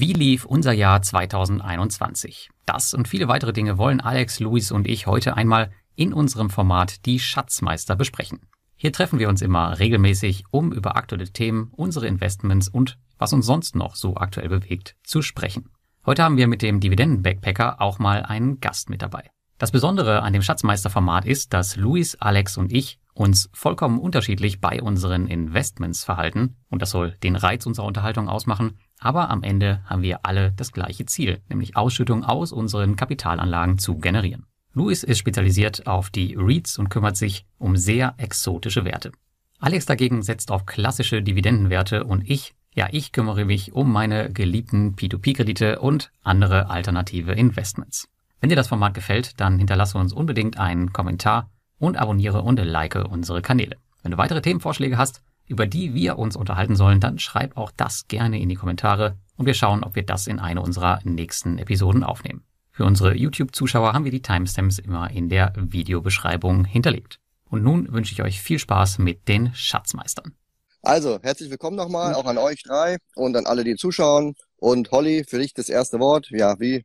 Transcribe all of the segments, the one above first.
Wie lief unser Jahr 2021? Das und viele weitere Dinge wollen Alex, Luis und ich heute einmal in unserem Format Die Schatzmeister besprechen. Hier treffen wir uns immer regelmäßig, um über aktuelle Themen, unsere Investments und was uns sonst noch so aktuell bewegt, zu sprechen. Heute haben wir mit dem Dividenden-Backpacker auch mal einen Gast mit dabei. Das Besondere an dem Schatzmeister-Format ist, dass Luis, Alex und ich uns vollkommen unterschiedlich bei unseren Investments verhalten und das soll den Reiz unserer Unterhaltung ausmachen, aber am Ende haben wir alle das gleiche Ziel, nämlich Ausschüttung aus unseren Kapitalanlagen zu generieren. Luis ist spezialisiert auf die REITs und kümmert sich um sehr exotische Werte. Alex dagegen setzt auf klassische Dividendenwerte und ich, ja, ich kümmere mich um meine geliebten P2P-Kredite und andere alternative Investments. Wenn dir das Format gefällt, dann hinterlasse uns unbedingt einen Kommentar und abonniere und like unsere Kanäle. Wenn du weitere Themenvorschläge hast, über die wir uns unterhalten sollen, dann schreib auch das gerne in die Kommentare und wir schauen, ob wir das in eine unserer nächsten Episoden aufnehmen. Für unsere YouTube-Zuschauer haben wir die Timestamps immer in der Videobeschreibung hinterlegt. Und nun wünsche ich euch viel Spaß mit den Schatzmeistern. Also, herzlich willkommen nochmal, auch an euch drei und an alle, die zuschauen. Und Holly, für dich das erste Wort. Ja, wie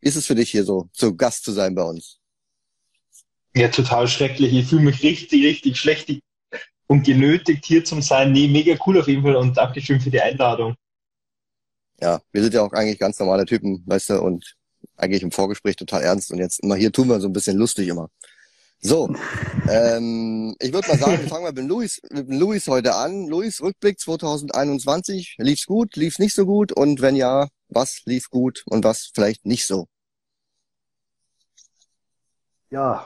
ist es für dich hier so, zu Gast zu sein bei uns? Ja, total schrecklich. Ich fühle mich richtig, richtig schlecht und genötigt, hier zu sein. Nee, mega cool auf jeden Fall und Dankeschön für die Einladung. Ja, wir sind ja auch eigentlich ganz normale Typen, weißt du, und eigentlich im Vorgespräch total ernst und jetzt immer hier tun wir so ein bisschen lustig immer. So, ähm, ich würde mal sagen, wir fangen mal mit Luis, mit Luis heute an. Luis, Rückblick 2021. Lief's gut, lief's nicht so gut? Und wenn ja, was lief gut und was vielleicht nicht so? Ja,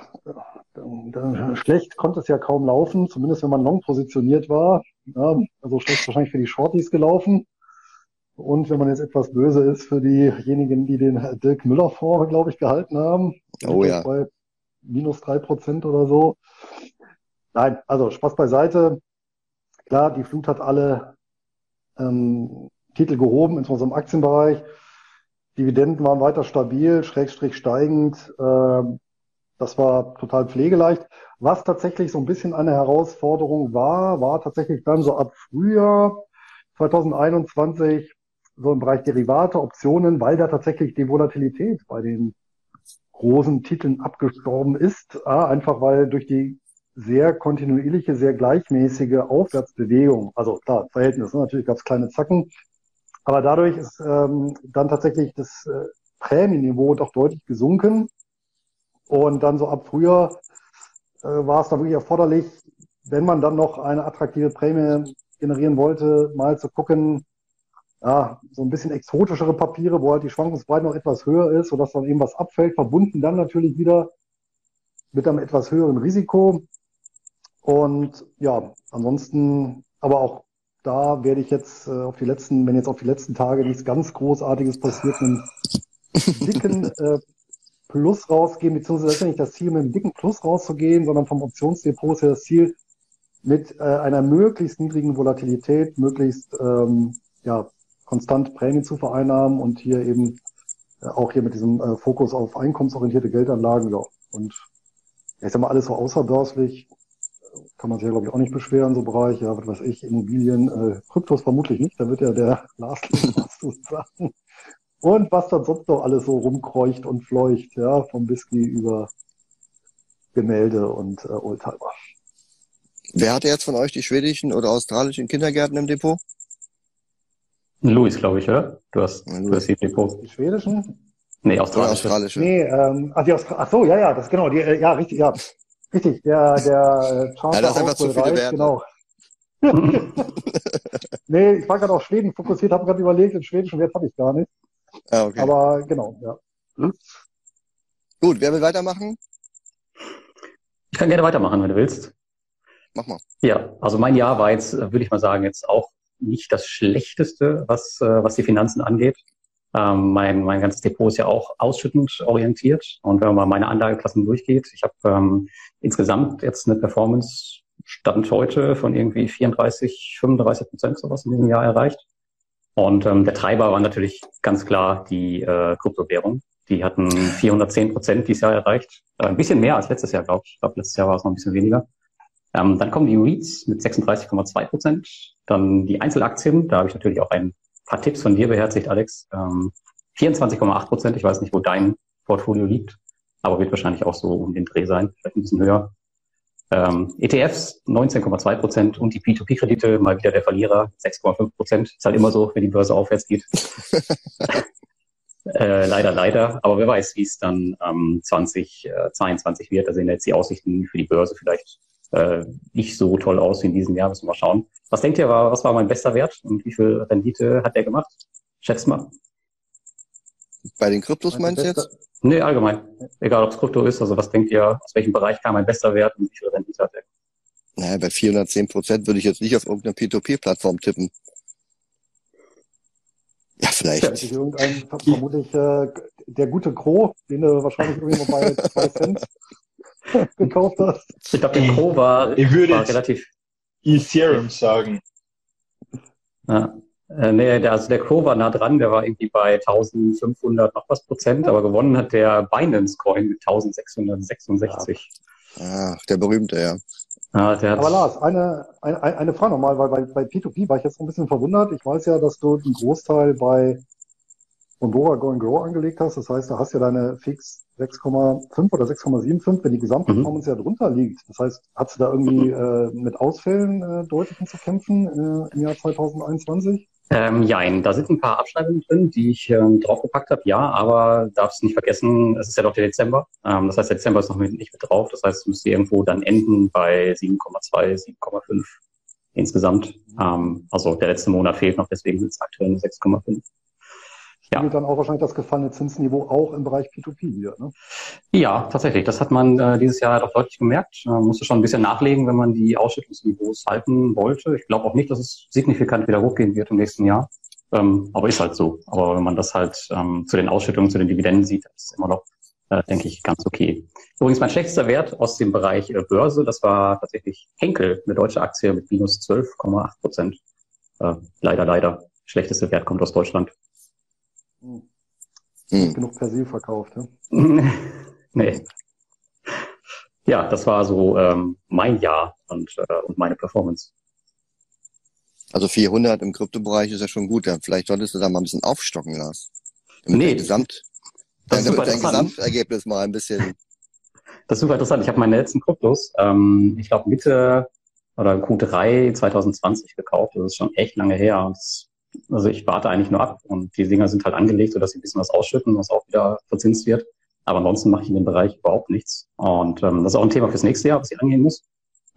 schlecht konnte es ja kaum laufen, zumindest wenn man long positioniert war. Ja, also schlecht wahrscheinlich für die Shorties gelaufen. Und wenn man jetzt etwas böse ist für diejenigen, die den Dirk Müller Fonds, glaube ich, gehalten haben. Oh ja. Bei minus drei Prozent oder so. Nein, also Spaß beiseite. Klar, die Flut hat alle ähm, Titel gehoben, insbesondere im Aktienbereich. Dividenden waren weiter stabil, schrägstrich steigend. Ähm, das war total pflegeleicht. Was tatsächlich so ein bisschen eine Herausforderung war, war tatsächlich dann so ab Frühjahr 2021 so im Bereich Derivate, Optionen, weil da tatsächlich die Volatilität bei den großen Titeln abgestorben ist. Einfach weil durch die sehr kontinuierliche, sehr gleichmäßige Aufwärtsbewegung, also klar, Verhältnis, ne? natürlich gab es kleine Zacken, aber dadurch ist ähm, dann tatsächlich das äh, Prämienniveau doch deutlich gesunken. Und dann so ab Frühjahr äh, war es dann wirklich erforderlich, wenn man dann noch eine attraktive Prämie generieren wollte, mal zu gucken, ja, so ein bisschen exotischere Papiere, wo halt die Schwankungsbreite noch etwas höher ist, sodass dann eben was abfällt, verbunden dann natürlich wieder mit einem etwas höheren Risiko. Und ja, ansonsten, aber auch da werde ich jetzt äh, auf die letzten, wenn jetzt auf die letzten Tage nichts ganz Großartiges passiert, einen dicken äh, Plus rausgehen, beziehungsweise das ist ja nicht das Ziel, mit einem dicken Plus rauszugehen, sondern vom Optionsdepot ist ja das Ziel, mit äh, einer möglichst niedrigen Volatilität, möglichst ähm, ja, konstant Prämien zu vereinnahmen und hier eben äh, auch hier mit diesem äh, Fokus auf einkommensorientierte Geldanlagen, ja. Und ich sag mal, alles so außerbörslich kann man sich ja, glaube ich, auch nicht beschweren, so Bereich, ja, was weiß ich, Immobilien, äh, Kryptos vermutlich nicht, da wird ja der Lars was zu sagen. Und was dann sonst noch alles so rumkreucht und fleucht, ja, vom Whisky über Gemälde und äh, Oldtimer. Wer hatte jetzt von euch die schwedischen oder australischen Kindergärten im Depot? Luis, glaube ich, oder? Du hast, du hast die Depot. Die schwedischen? Nee, australische. australische. Nee, ähm, ach, die Austra ach so, ja, ja, das genau, die, äh, ja, richtig, ja. Richtig, der, der äh, Charter ja, das ist einfach zu viele Werte. genau. nee, ich war gerade auf Schweden fokussiert, habe gerade überlegt, den schwedischen Wert habe ich gar nicht. Ah, okay. Aber genau, ja. Hm? Gut, wer will weitermachen? Ich kann gerne weitermachen, wenn du willst. Mach mal. Ja, also mein Jahr war jetzt, äh, würde ich mal sagen, jetzt auch nicht das Schlechteste, was, äh, was die Finanzen angeht. Ähm, mein, mein ganzes Depot ist ja auch ausschüttend orientiert. Und wenn man mal meine Anlageklassen durchgeht, ich habe ähm, insgesamt jetzt eine Performance Stand heute von irgendwie 34, 35 Prozent sowas in diesem Jahr erreicht. Und ähm, der Treiber war natürlich ganz klar die äh, Kryptowährung. Die hatten 410 Prozent dieses Jahr erreicht. Äh, ein bisschen mehr als letztes Jahr, glaube ich. Ich glaube, letztes Jahr war es noch ein bisschen weniger. Ähm, dann kommen die REITs mit 36,2 Prozent. Dann die Einzelaktien. Da habe ich natürlich auch ein paar Tipps von dir beherzigt, Alex. Ähm, 24,8 Prozent, ich weiß nicht, wo dein Portfolio liegt, aber wird wahrscheinlich auch so um den Dreh sein, vielleicht ein bisschen höher. Ähm, ETFs 19,2 Prozent und die P2P-Kredite mal wieder der Verlierer 6,5 Prozent. Ist halt immer so, wenn die Börse aufwärts geht. äh, leider, leider. Aber wer weiß, wie es dann ähm, 2022 wird. Da sehen jetzt die Aussichten für die Börse vielleicht äh, nicht so toll aus wie in diesem Jahr. Müssen wir mal schauen. Was denkt ihr, was war mein bester Wert und wie viel Rendite hat der gemacht? Schätzt mal. Bei den Kryptos meinst du jetzt? Nee, allgemein. Egal, ob es Krypto ist. Also was denkt ihr, aus welchem Bereich kam ein bester Wert und wie viel Rendite hat er? Naja, bei 410 Prozent würde ich jetzt nicht auf irgendeine P2P-Plattform tippen. Ja, vielleicht. Ja, irgendein, vermutlich äh, der gute Gro, den du wahrscheinlich irgendwo bei zwei Cent gekauft hast. Ich glaube, der Gro war, ich würde war relativ. Ethereum sagen. Ja. Äh, nee, der, also der Crow war nah dran, der war irgendwie bei 1500 noch was Prozent, aber gewonnen hat der Binance Coin mit 1666. Ach, der berühmte, ja. Ah, aber Lars, eine, eine, eine Frage nochmal, weil bei, bei P2P war ich jetzt ein bisschen verwundert. Ich weiß ja, dass du einen Großteil bei Bora Go and Grow angelegt hast. Das heißt, da hast du ja deine Fix 6,5 oder 6,75, wenn die Gesamtperformance mhm. ja drunter liegt. Das heißt, hast du da irgendwie äh, mit Ausfällen äh, deutlichen zu kämpfen äh, im Jahr 2021? Ähm, jein, da sind ein paar Abschreibungen drin, die ich ähm, draufgepackt habe, ja, aber darfst nicht vergessen, es ist ja doch der Dezember. Ähm, das heißt, Dezember ist noch mit, nicht mit drauf. Das heißt, es müsste irgendwo dann enden bei 7,2, 7,5 insgesamt. Ähm, also der letzte Monat fehlt noch, deswegen sind es aktuell 6,5 ja. dann auch wahrscheinlich das gefallene Zinsniveau auch im Bereich P2P wieder. Ne? Ja, tatsächlich. Das hat man äh, dieses Jahr doch deutlich gemerkt. Man musste schon ein bisschen nachlegen, wenn man die Ausschüttungsniveaus halten wollte. Ich glaube auch nicht, dass es signifikant wieder hochgehen wird im nächsten Jahr. Ähm, aber ist halt so. Aber wenn man das halt ähm, zu den Ausschüttungen, zu den Dividenden sieht, ist es immer noch, äh, denke ich, ganz okay. Übrigens mein schlechtester Wert aus dem Bereich äh, Börse, das war tatsächlich Henkel, eine deutsche Aktie mit minus 12,8 Prozent. Äh, leider, leider. Schlechteste Wert kommt aus Deutschland. Hm. Genug Persil verkauft, ja? nee. Ja, das war so ähm, mein Jahr und, äh, und meine Performance. Also 400 im Kryptobereich ist ja schon gut. Ja. Vielleicht solltest du da mal ein bisschen aufstocken, Lars. Damit nee. Gesamt, dein, dein Gesamtergebnis mal ein bisschen. Das ist super interessant. Ich habe meine letzten Kryptos, ähm, ich glaube Mitte oder Q3 2020 gekauft. Das ist schon echt lange her. Und das also ich warte eigentlich nur ab und die Dinger sind halt angelegt, sodass sie ein bisschen was ausschütten, was auch wieder verzinst wird. Aber ansonsten mache ich in dem Bereich überhaupt nichts. Und ähm, das ist auch ein Thema fürs nächste Jahr, was ich angehen muss.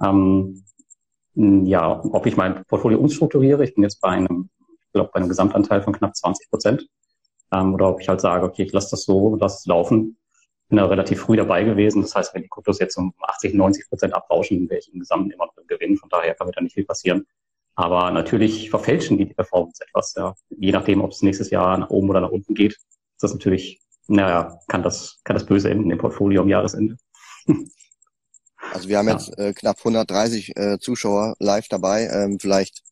Ähm, ja, ob ich mein Portfolio umstrukturiere, ich bin jetzt bei einem, ich glaube, bei einem Gesamtanteil von knapp 20 Prozent. Ähm, oder ob ich halt sage, okay, ich lasse das so, lasse es laufen. Bin da relativ früh dabei gewesen. Das heißt, wenn die Kryptos jetzt um 80, 90 Prozent abrauschen, wäre ich im Gesamten immer noch im Gewinn. Von daher kann mir da nicht viel passieren. Aber natürlich verfälschen die die Performance etwas. Ja. Je nachdem, ob es nächstes Jahr nach oben oder nach unten geht, ist das natürlich, naja, kann das, kann das böse enden im Portfolio am Jahresende. Also wir haben ja. jetzt äh, knapp 130 äh, Zuschauer live dabei. Ähm, vielleicht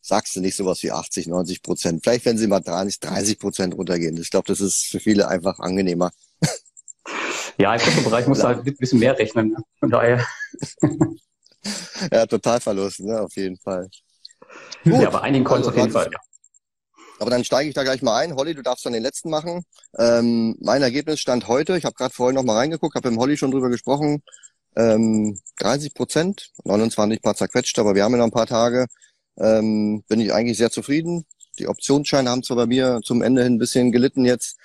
sagst du nicht sowas wie 80, 90 Prozent. Vielleicht wenn sie mal 30, 30 Prozent runtergehen. Ich glaube, das ist für viele einfach angenehmer. Ja, im Kryptobereich musst du halt ein bisschen mehr rechnen. Von daher. ja, Totalverlust, ne, auf jeden Fall. Gut. Ja, bei einigen Coins also, auf jeden Fall, ja. Aber dann steige ich da gleich mal ein. Holly, du darfst dann den letzten machen. Ähm, mein Ergebnis stand heute, ich habe gerade vorhin noch mal reingeguckt, habe mit dem Holly schon drüber gesprochen, ähm, 30 Prozent, 29 paar zerquetscht, aber wir haben ja noch ein paar Tage. Ähm, bin ich eigentlich sehr zufrieden. Die Optionsscheine haben zwar bei mir zum Ende hin ein bisschen gelitten jetzt,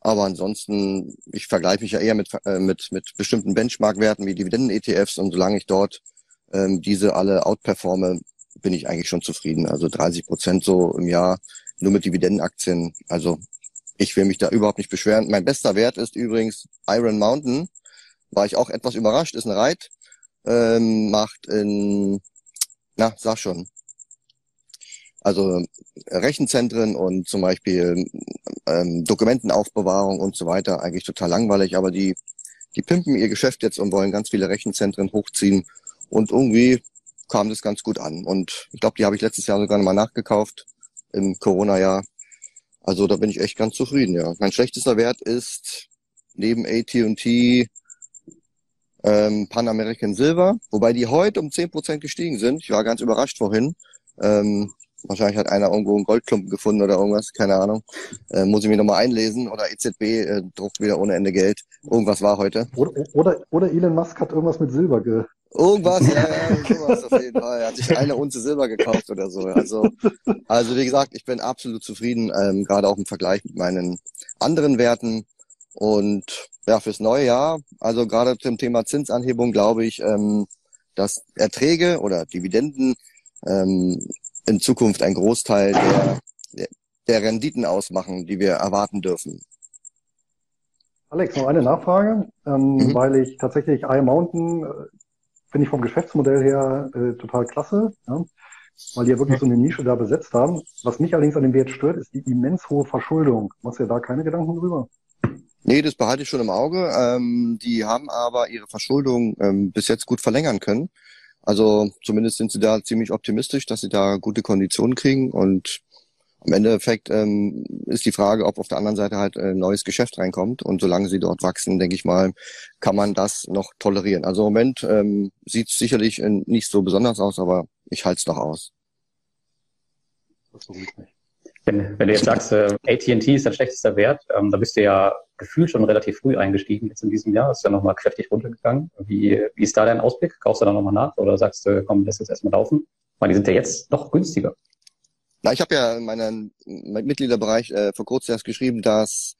aber ansonsten, ich vergleiche mich ja eher mit, äh, mit, mit bestimmten Benchmark-Werten wie Dividenden-ETFs und solange ich dort ähm, diese alle outperforme, bin ich eigentlich schon zufrieden. Also 30 Prozent so im Jahr nur mit Dividendenaktien. Also ich will mich da überhaupt nicht beschweren. Mein bester Wert ist übrigens Iron Mountain. War ich auch etwas überrascht, ist ein Reit. Ähm, macht in, na, sag schon. Also Rechenzentren und zum Beispiel ähm, Dokumentenaufbewahrung und so weiter eigentlich total langweilig, aber die, die pimpen ihr Geschäft jetzt und wollen ganz viele Rechenzentren hochziehen und irgendwie kam das ganz gut an. Und ich glaube, die habe ich letztes Jahr sogar nochmal nachgekauft im Corona-Jahr. Also da bin ich echt ganz zufrieden, ja. Mein schlechtester Wert ist neben AT&T ähm, Pan American Silver, wobei die heute um zehn Prozent gestiegen sind. Ich war ganz überrascht vorhin. Ähm, Wahrscheinlich hat einer irgendwo einen Goldklumpen gefunden oder irgendwas, keine Ahnung. Äh, muss ich mich nochmal einlesen. Oder EZB äh, druckt wieder ohne Ende Geld. Irgendwas war heute. Oder, oder, oder Elon Musk hat irgendwas mit Silber ge. Irgendwas, ja, ja, sowas auf jeden Fall. Er hat sich eine Unze Silber gekauft oder so. Also, also wie gesagt, ich bin absolut zufrieden, ähm, gerade auch im Vergleich mit meinen anderen Werten. Und ja, fürs neue Jahr, also gerade zum Thema Zinsanhebung, glaube ich, ähm, dass Erträge oder Dividenden ähm, in Zukunft ein Großteil der, der Renditen ausmachen, die wir erwarten dürfen. Alex, noch eine Nachfrage, ähm, mhm. weil ich tatsächlich Iron Mountain äh, finde ich vom Geschäftsmodell her äh, total klasse, ja, weil die ja wirklich so eine Nische da besetzt haben. Was mich allerdings an dem Wert stört, ist die immens hohe Verschuldung. Machst du ja da keine Gedanken drüber? Nee, das behalte ich schon im Auge. Ähm, die haben aber ihre Verschuldung ähm, bis jetzt gut verlängern können. Also zumindest sind sie da ziemlich optimistisch, dass sie da gute Konditionen kriegen und am Endeffekt ähm, ist die Frage, ob auf der anderen Seite halt ein neues Geschäft reinkommt. Und solange sie dort wachsen, denke ich mal, kann man das noch tolerieren. Also im Moment ähm, sieht es sicherlich nicht so besonders aus, aber ich halte es noch aus. Wenn, wenn du jetzt sagst, äh, AT&T ist dein schlechtester Wert, ähm, da bist du ja gefühlt schon relativ früh eingestiegen jetzt in diesem Jahr. Ist ja nochmal kräftig runtergegangen. Wie, wie ist da dein Ausblick? Kaufst du da nochmal nach oder sagst du, komm, lass jetzt erstmal laufen? Weil die sind ja jetzt noch günstiger. Na, ich habe ja in meinem Mitgliederbereich äh, vor kurzem erst geschrieben, dass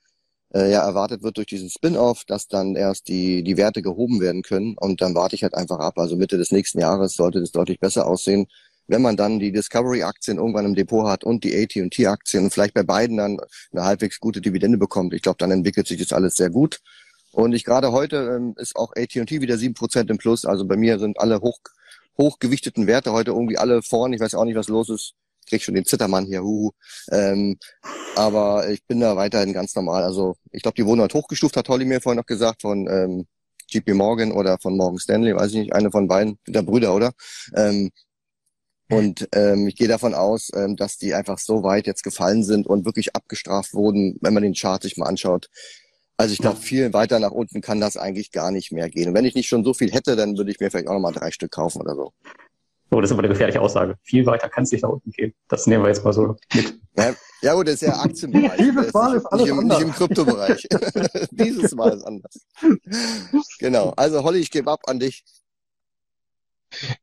äh, ja erwartet wird durch diesen Spin-off, dass dann erst die die Werte gehoben werden können und dann warte ich halt einfach ab. Also Mitte des nächsten Jahres sollte das deutlich besser aussehen wenn man dann die Discovery-Aktien irgendwann im Depot hat und die AT&T-Aktien und vielleicht bei beiden dann eine halbwegs gute Dividende bekommt, ich glaube, dann entwickelt sich das alles sehr gut. Und ich gerade heute ähm, ist auch AT&T wieder sieben Prozent im Plus. Also bei mir sind alle hoch, hochgewichteten Werte heute irgendwie alle vorn. Ich weiß auch nicht, was los ist. Ich krieg schon den Zittermann hier. Huhu. Ähm, aber ich bin da weiterhin ganz normal. Also ich glaube, die wurden heute hochgestuft, hat Holly mir vorhin noch gesagt, von ähm, JP Morgan oder von Morgan Stanley, weiß ich nicht, eine von beiden, der Brüder, oder? Ähm, und ähm, ich gehe davon aus, ähm, dass die einfach so weit jetzt gefallen sind und wirklich abgestraft wurden, wenn man den Chart sich mal anschaut. Also ich glaube, viel weiter nach unten kann das eigentlich gar nicht mehr gehen. Und wenn ich nicht schon so viel hätte, dann würde ich mir vielleicht auch nochmal drei Stück kaufen oder so. Oh, das ist aber eine gefährliche Aussage. Viel weiter kann es nicht nach unten gehen. Das nehmen wir jetzt mal so mit. Ja, ja gut, das ist ja Aktienbereich. Dieses Mal ist alles nicht, im, anders. nicht im Kryptobereich. Dieses Mal ist anders. Genau. Also Holly, ich gebe ab an dich.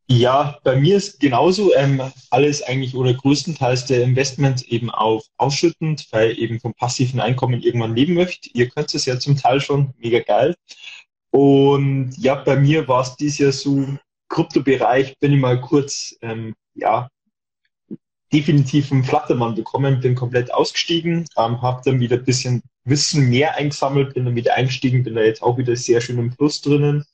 Ja, bei mir ist genauso ähm, alles eigentlich oder größtenteils der Investment eben auf ausschüttend, weil eben vom passiven Einkommen irgendwann leben möchte. Ihr könnt es ja zum Teil schon, mega geil. Und ja, bei mir war es dieses Jahr so, Kryptobereich bin ich mal kurz, ähm, ja, definitiv einen Flattermann bekommen, bin komplett ausgestiegen, ähm, habe dann wieder ein bisschen Wissen mehr eingesammelt, bin dann wieder eingestiegen, bin da jetzt auch wieder sehr schön im Plus drinnen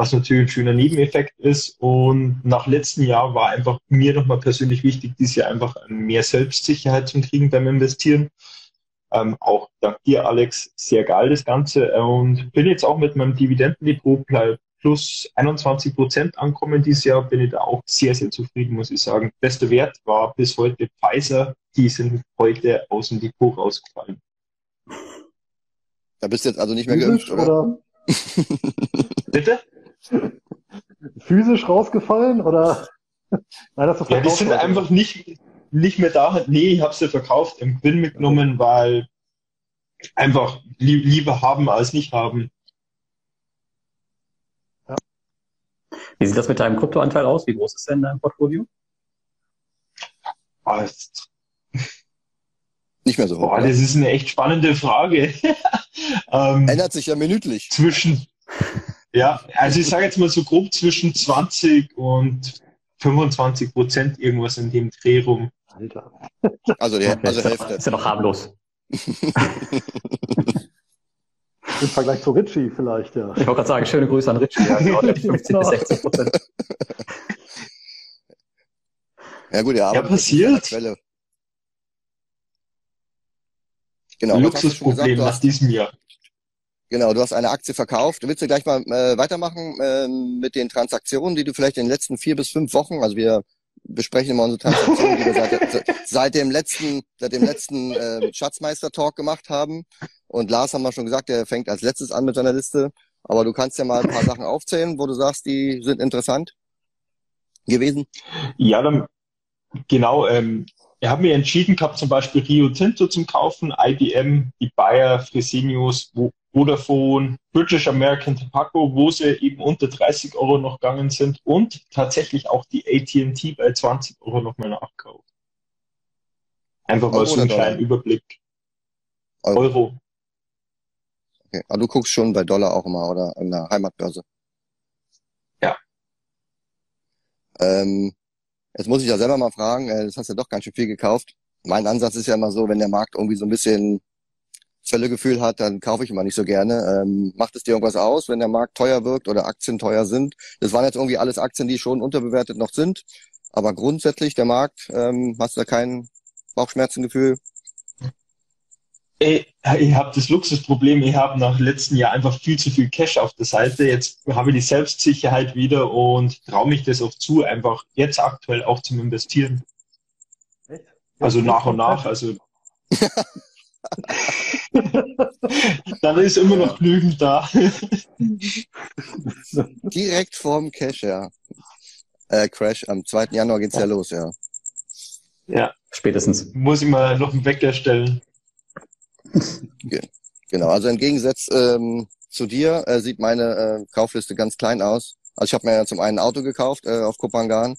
was natürlich ein schöner Nebeneffekt ist. Und nach letztem Jahr war einfach mir nochmal persönlich wichtig, dieses Jahr einfach mehr Selbstsicherheit zu kriegen beim Investieren. Ähm, auch dank dir, Alex, sehr geil das Ganze. Und bin jetzt auch mit meinem Dividendendepot plus 21 Prozent ankommen dieses Jahr. Bin ich da auch sehr, sehr zufrieden, muss ich sagen. Bester Wert war bis heute Pfizer. Die sind heute aus dem Depot rausgefallen. Da bist du jetzt also nicht mehr geimpft, oder? oder? Bitte? Physisch rausgefallen oder? Nein, das ist ja, die sind einfach nicht, nicht mehr da. Nee, ich habe sie verkauft, im Gewinn mitgenommen, weil einfach li lieber haben als nicht haben. Wie sieht das mit deinem Kryptoanteil aus? Wie groß ist denn dein Portfolio? Ah, nicht mehr so hoch. Boah, das ist eine echt spannende Frage. ähm, Ändert sich ja minütlich. Zwischen, ja, also ich sage jetzt mal so grob zwischen 20 und 25 Prozent irgendwas in dem Dreh rum. Alter. Also, die, okay, also Hälfte. Ist ja noch harmlos. Im Vergleich zu Ritchie vielleicht, ja. Ich wollte gerade sagen, schöne Grüße an Ritchie. Ja, 50 bis 60 Prozent. Ja gut, ja, ja passiert. Quelle. Genau. Luxusproblem nach diesem Jahr. Genau, du hast eine Aktie verkauft. Willst du gleich mal äh, weitermachen äh, mit den Transaktionen, die du vielleicht in den letzten vier bis fünf Wochen, also wir besprechen immer unsere Transaktionen, die wir seit, seit dem letzten, seit dem letzten äh, Schatzmeister-Talk gemacht haben. Und Lars haben wir schon gesagt, der fängt als letztes an mit seiner Liste. Aber du kannst ja mal ein paar Sachen aufzählen, wo du sagst, die sind interessant gewesen. Ja, dann genau. Ähm, ich habe mir entschieden gehabt, zum Beispiel Rio Tinto zum Kaufen, IBM, die Bayer, Fresenius, Vodafone, British American Tobacco, wo sie eben unter 30 Euro noch gegangen sind und tatsächlich auch die AT&T bei 20 Euro noch mal nachkauft. Einfach mal so einen kleinen Überblick. Euro. Euro. Okay. Aber du guckst schon bei Dollar auch immer oder an der Heimatbörse. Ja. Ähm, jetzt muss ich ja selber mal fragen, äh, das hast du ja doch ganz schön viel gekauft. Mein Ansatz ist ja immer so, wenn der Markt irgendwie so ein bisschen Völlegefühl hat, dann kaufe ich immer nicht so gerne. Ähm, macht es dir irgendwas aus, wenn der Markt teuer wirkt oder Aktien teuer sind? Das waren jetzt irgendwie alles Aktien, die schon unterbewertet noch sind. Aber grundsätzlich der Markt, ähm, hast du da kein Bauchschmerzengefühl? Ich, ich habe das Luxusproblem, ich habe nach letzten Jahr einfach viel zu viel Cash auf der Seite. Jetzt habe ich die Selbstsicherheit wieder und traue mich das auch zu, einfach jetzt aktuell auch zum Investieren. Echt? Also nach und nach. Also Dann ist immer noch genügend da. Direkt vorm Cash, ja. Äh, Crash, am 2. Januar geht's ja los, ja. Ja. Spätestens. Muss ich mal noch einen Wecker stellen. Genau, also im Gegensatz ähm, zu dir äh, sieht meine äh, Kaufliste ganz klein aus. Also ich habe mir ja zum einen ein Auto gekauft äh, auf Kopangan.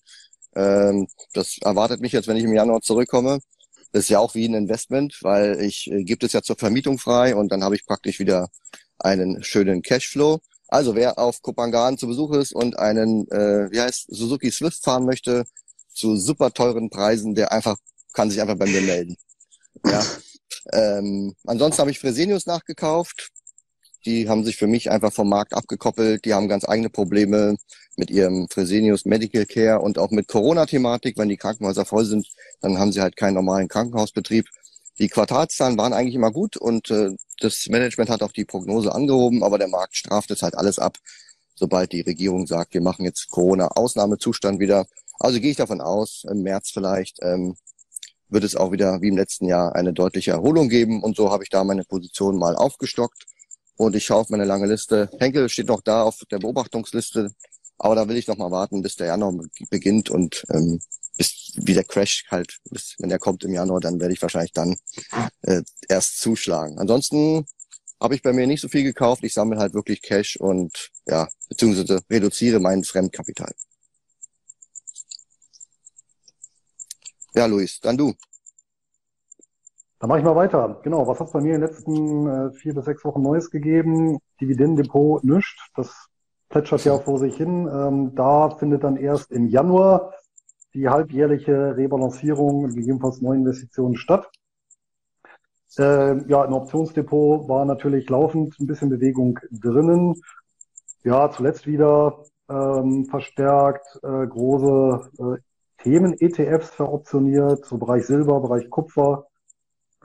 Ähm, das erwartet mich jetzt, wenn ich im Januar zurückkomme. Das ist ja auch wie ein Investment, weil ich äh, gibt es ja zur Vermietung frei und dann habe ich praktisch wieder einen schönen Cashflow. Also wer auf Kopangan zu Besuch ist und einen, äh, wie heißt, Suzuki Swift fahren möchte, zu super teuren Preisen, der einfach kann sich einfach bei mir melden. Ja. Ähm, ansonsten habe ich Fresenius nachgekauft. Die haben sich für mich einfach vom Markt abgekoppelt. Die haben ganz eigene Probleme mit ihrem Fresenius Medical Care und auch mit Corona-Thematik. Wenn die Krankenhäuser voll sind, dann haben sie halt keinen normalen Krankenhausbetrieb. Die Quartalszahlen waren eigentlich immer gut und äh, das Management hat auch die Prognose angehoben, aber der Markt straft es halt alles ab, sobald die Regierung sagt, wir machen jetzt Corona-Ausnahmezustand wieder. Also gehe ich davon aus, im März vielleicht ähm, wird es auch wieder wie im letzten Jahr eine deutliche Erholung geben. Und so habe ich da meine Position mal aufgestockt. Und ich schaue auf meine lange Liste. Henkel steht noch da auf der Beobachtungsliste. Aber da will ich noch mal warten, bis der Januar beginnt und ähm, bis wie der Crash halt, bis, wenn der kommt im Januar, dann werde ich wahrscheinlich dann äh, erst zuschlagen. Ansonsten habe ich bei mir nicht so viel gekauft. Ich sammle halt wirklich Cash und ja, beziehungsweise reduziere mein Fremdkapital. Ja, Luis, dann du. Dann mache ich mal weiter. Genau, was hat es bei mir in den letzten äh, vier bis sechs Wochen Neues gegeben? Dividendendepot nischt. Das plätschert ja vor sich hin. Ähm, da findet dann erst im Januar die halbjährliche Rebalancierung, gegebenenfalls Neuinvestitionen statt. Äh, ja, im Optionsdepot war natürlich laufend ein bisschen Bewegung drinnen. Ja, zuletzt wieder ähm, verstärkt äh, große äh, Themen-ETFs veroptioniert, so Bereich Silber, Bereich Kupfer,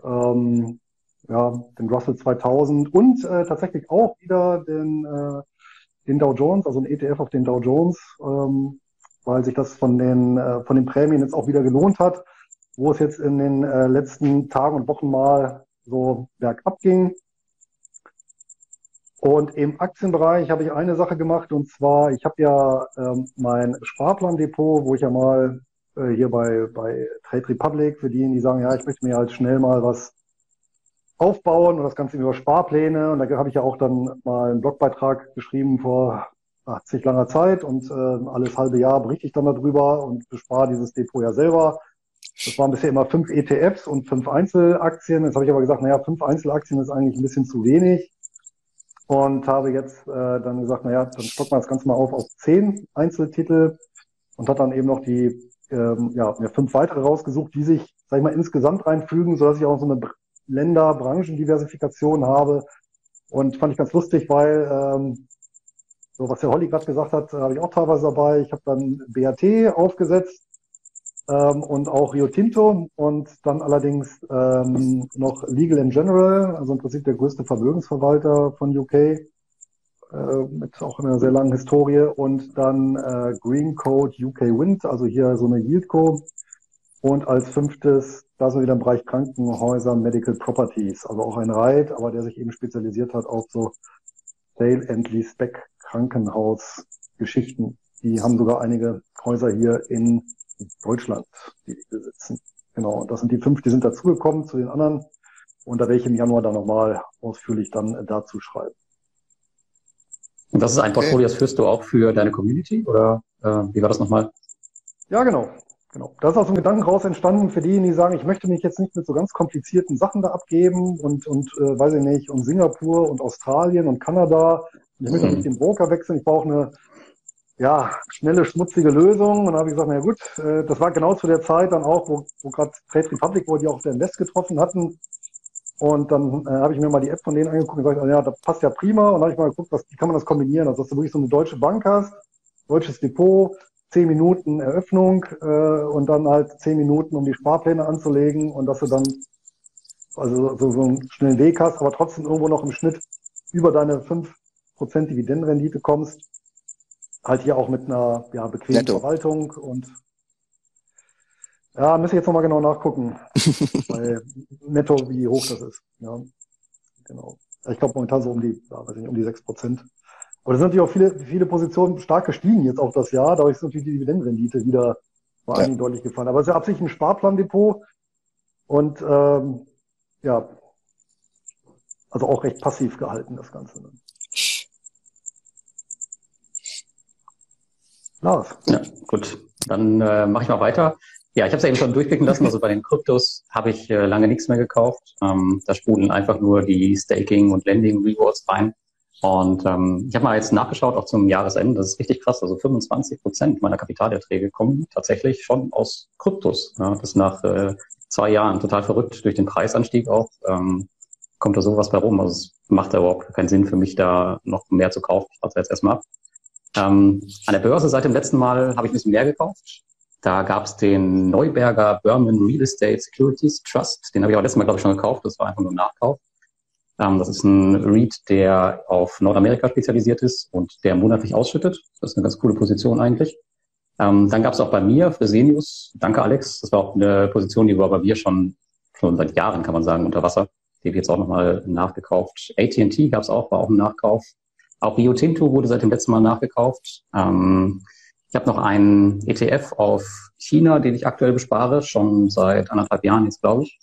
ähm, ja, den Russell 2000 und äh, tatsächlich auch wieder den, äh, den Dow Jones, also ein ETF auf den Dow Jones, ähm, weil sich das von den, äh, von den Prämien jetzt auch wieder gelohnt hat, wo es jetzt in den äh, letzten Tagen und Wochen mal so bergab ging. Und im Aktienbereich habe ich eine Sache gemacht und zwar, ich habe ja ähm, mein Sparplandepot, wo ich ja mal äh, hier bei, bei Trade Republic, für diejenigen, die sagen, ja, ich möchte mir halt schnell mal was aufbauen und das Ganze über Sparpläne. Und da habe ich ja auch dann mal einen Blogbeitrag geschrieben vor 80 langer Zeit und äh, alles halbe Jahr berichte ich dann darüber und bespare dieses Depot ja selber. Das waren bisher immer fünf ETFs und fünf Einzelaktien. Jetzt habe ich aber gesagt, naja, fünf Einzelaktien ist eigentlich ein bisschen zu wenig und habe jetzt äh, dann gesagt, naja, dann stocken wir das Ganze mal auf auf zehn Einzeltitel und hat dann eben noch die ähm, ja, mir fünf weitere rausgesucht, die sich, sag ich mal, insgesamt reinfügen, sodass ich auch so eine Länder-, Branchendiversifikation habe. Und fand ich ganz lustig, weil ähm, so was der Holly gerade gesagt hat, habe ich auch teilweise dabei. Ich habe dann BAT aufgesetzt ähm, und auch Rio Tinto und dann allerdings ähm, noch Legal in General, also im Prinzip der größte Vermögensverwalter von UK, äh, mit auch einer sehr langen Historie und dann äh, Green Code UK Wind, also hier so eine Yieldco und als fünftes, da sind wir wieder im Bereich Krankenhäuser, Medical Properties, also auch ein Reit, aber der sich eben spezialisiert hat auf so Sale and Leaseback Krankenhausgeschichten. Die haben sogar einige Häuser hier in Deutschland, die die besitzen. Genau, das sind die fünf, die sind dazugekommen zu den anderen. Und da werde ich im Januar dann nochmal ausführlich dann dazu schreiben. Und das ist ein Portfolio, das führst du auch für deine Community oder äh, wie war das nochmal? Ja, genau. Genau. Da ist auch so ein Gedanken raus entstanden für diejenigen, die sagen, ich möchte mich jetzt nicht mit so ganz komplizierten Sachen da abgeben und, und äh, weiß ich nicht, um Singapur und Australien und Kanada. Und ich möchte mhm. nicht den Broker wechseln, ich brauche eine ja, schnelle, schmutzige Lösung. Und dann habe ich gesagt, na gut, äh, das war genau zu der Zeit dann auch, wo, wo gerade Trade Republic, wo die auch der Invest getroffen hatten. Und dann äh, habe ich mir mal die App von denen angeguckt und gesagt, ja, das passt ja prima. Und dann habe ich mal geguckt, was, wie kann man das kombinieren? Also, dass du wirklich so eine deutsche Bank hast, deutsches Depot, zehn Minuten Eröffnung äh, und dann halt zehn Minuten, um die Sparpläne anzulegen und dass du dann also so, so einen schnellen Weg hast, aber trotzdem irgendwo noch im Schnitt über deine fünf Prozent Dividendenrendite kommst. Halt hier auch mit einer ja, bequemen Netto. Verwaltung und ja, müsste ich jetzt nochmal genau nachgucken, weil netto, wie hoch das ist. Ja, genau. Ich glaube momentan so um die, ja, weiß nicht, um die sechs Prozent. Aber da sind natürlich auch viele, viele Positionen stark gestiegen jetzt auch das Jahr. Dadurch ist natürlich die Dividendenrendite wieder vor allen Dingen deutlich gefallen. Aber es ist ja absichtlich ein Sparplandepot und ähm, ja, also auch recht passiv gehalten, das Ganze. Lars. Ja, gut. Dann äh, mache ich mal weiter. Ja, ich habe es eben schon durchblicken lassen. Also bei den Kryptos habe ich äh, lange nichts mehr gekauft. Ähm, da sprudeln einfach nur die Staking und Lending Rewards rein. Und ähm, ich habe mal jetzt nachgeschaut, auch zum Jahresende, das ist richtig krass. Also 25 Prozent meiner Kapitalerträge kommen tatsächlich schon aus Kryptos. Ja, das ist nach äh, zwei Jahren total verrückt durch den Preisanstieg auch. Ähm, kommt da sowas bei rum. Also es macht da überhaupt keinen Sinn für mich, da noch mehr zu kaufen. Ich warte jetzt erstmal ab. Ähm, an der Börse seit dem letzten Mal habe ich ein bisschen mehr gekauft. Da gab es den Neuberger Berman Real Estate Securities Trust. Den habe ich auch letztes Mal, glaube ich, schon gekauft. Das war einfach nur ein Nachkauf. Ähm, das ist ein REIT, der auf Nordamerika spezialisiert ist und der monatlich ausschüttet. Das ist eine ganz coole Position eigentlich. Ähm, dann gab es auch bei mir Fresenius. Danke, Alex. Das war auch eine Position, die war bei mir schon, schon seit Jahren, kann man sagen, unter Wasser. Die habe ich jetzt auch nochmal nachgekauft. AT&T gab es auch, war auch ein Nachkauf. Auch Rio Tinto wurde seit dem letzten Mal nachgekauft. Ähm, ich habe noch einen ETF auf China, den ich aktuell bespare, schon seit anderthalb Jahren jetzt, glaube ich.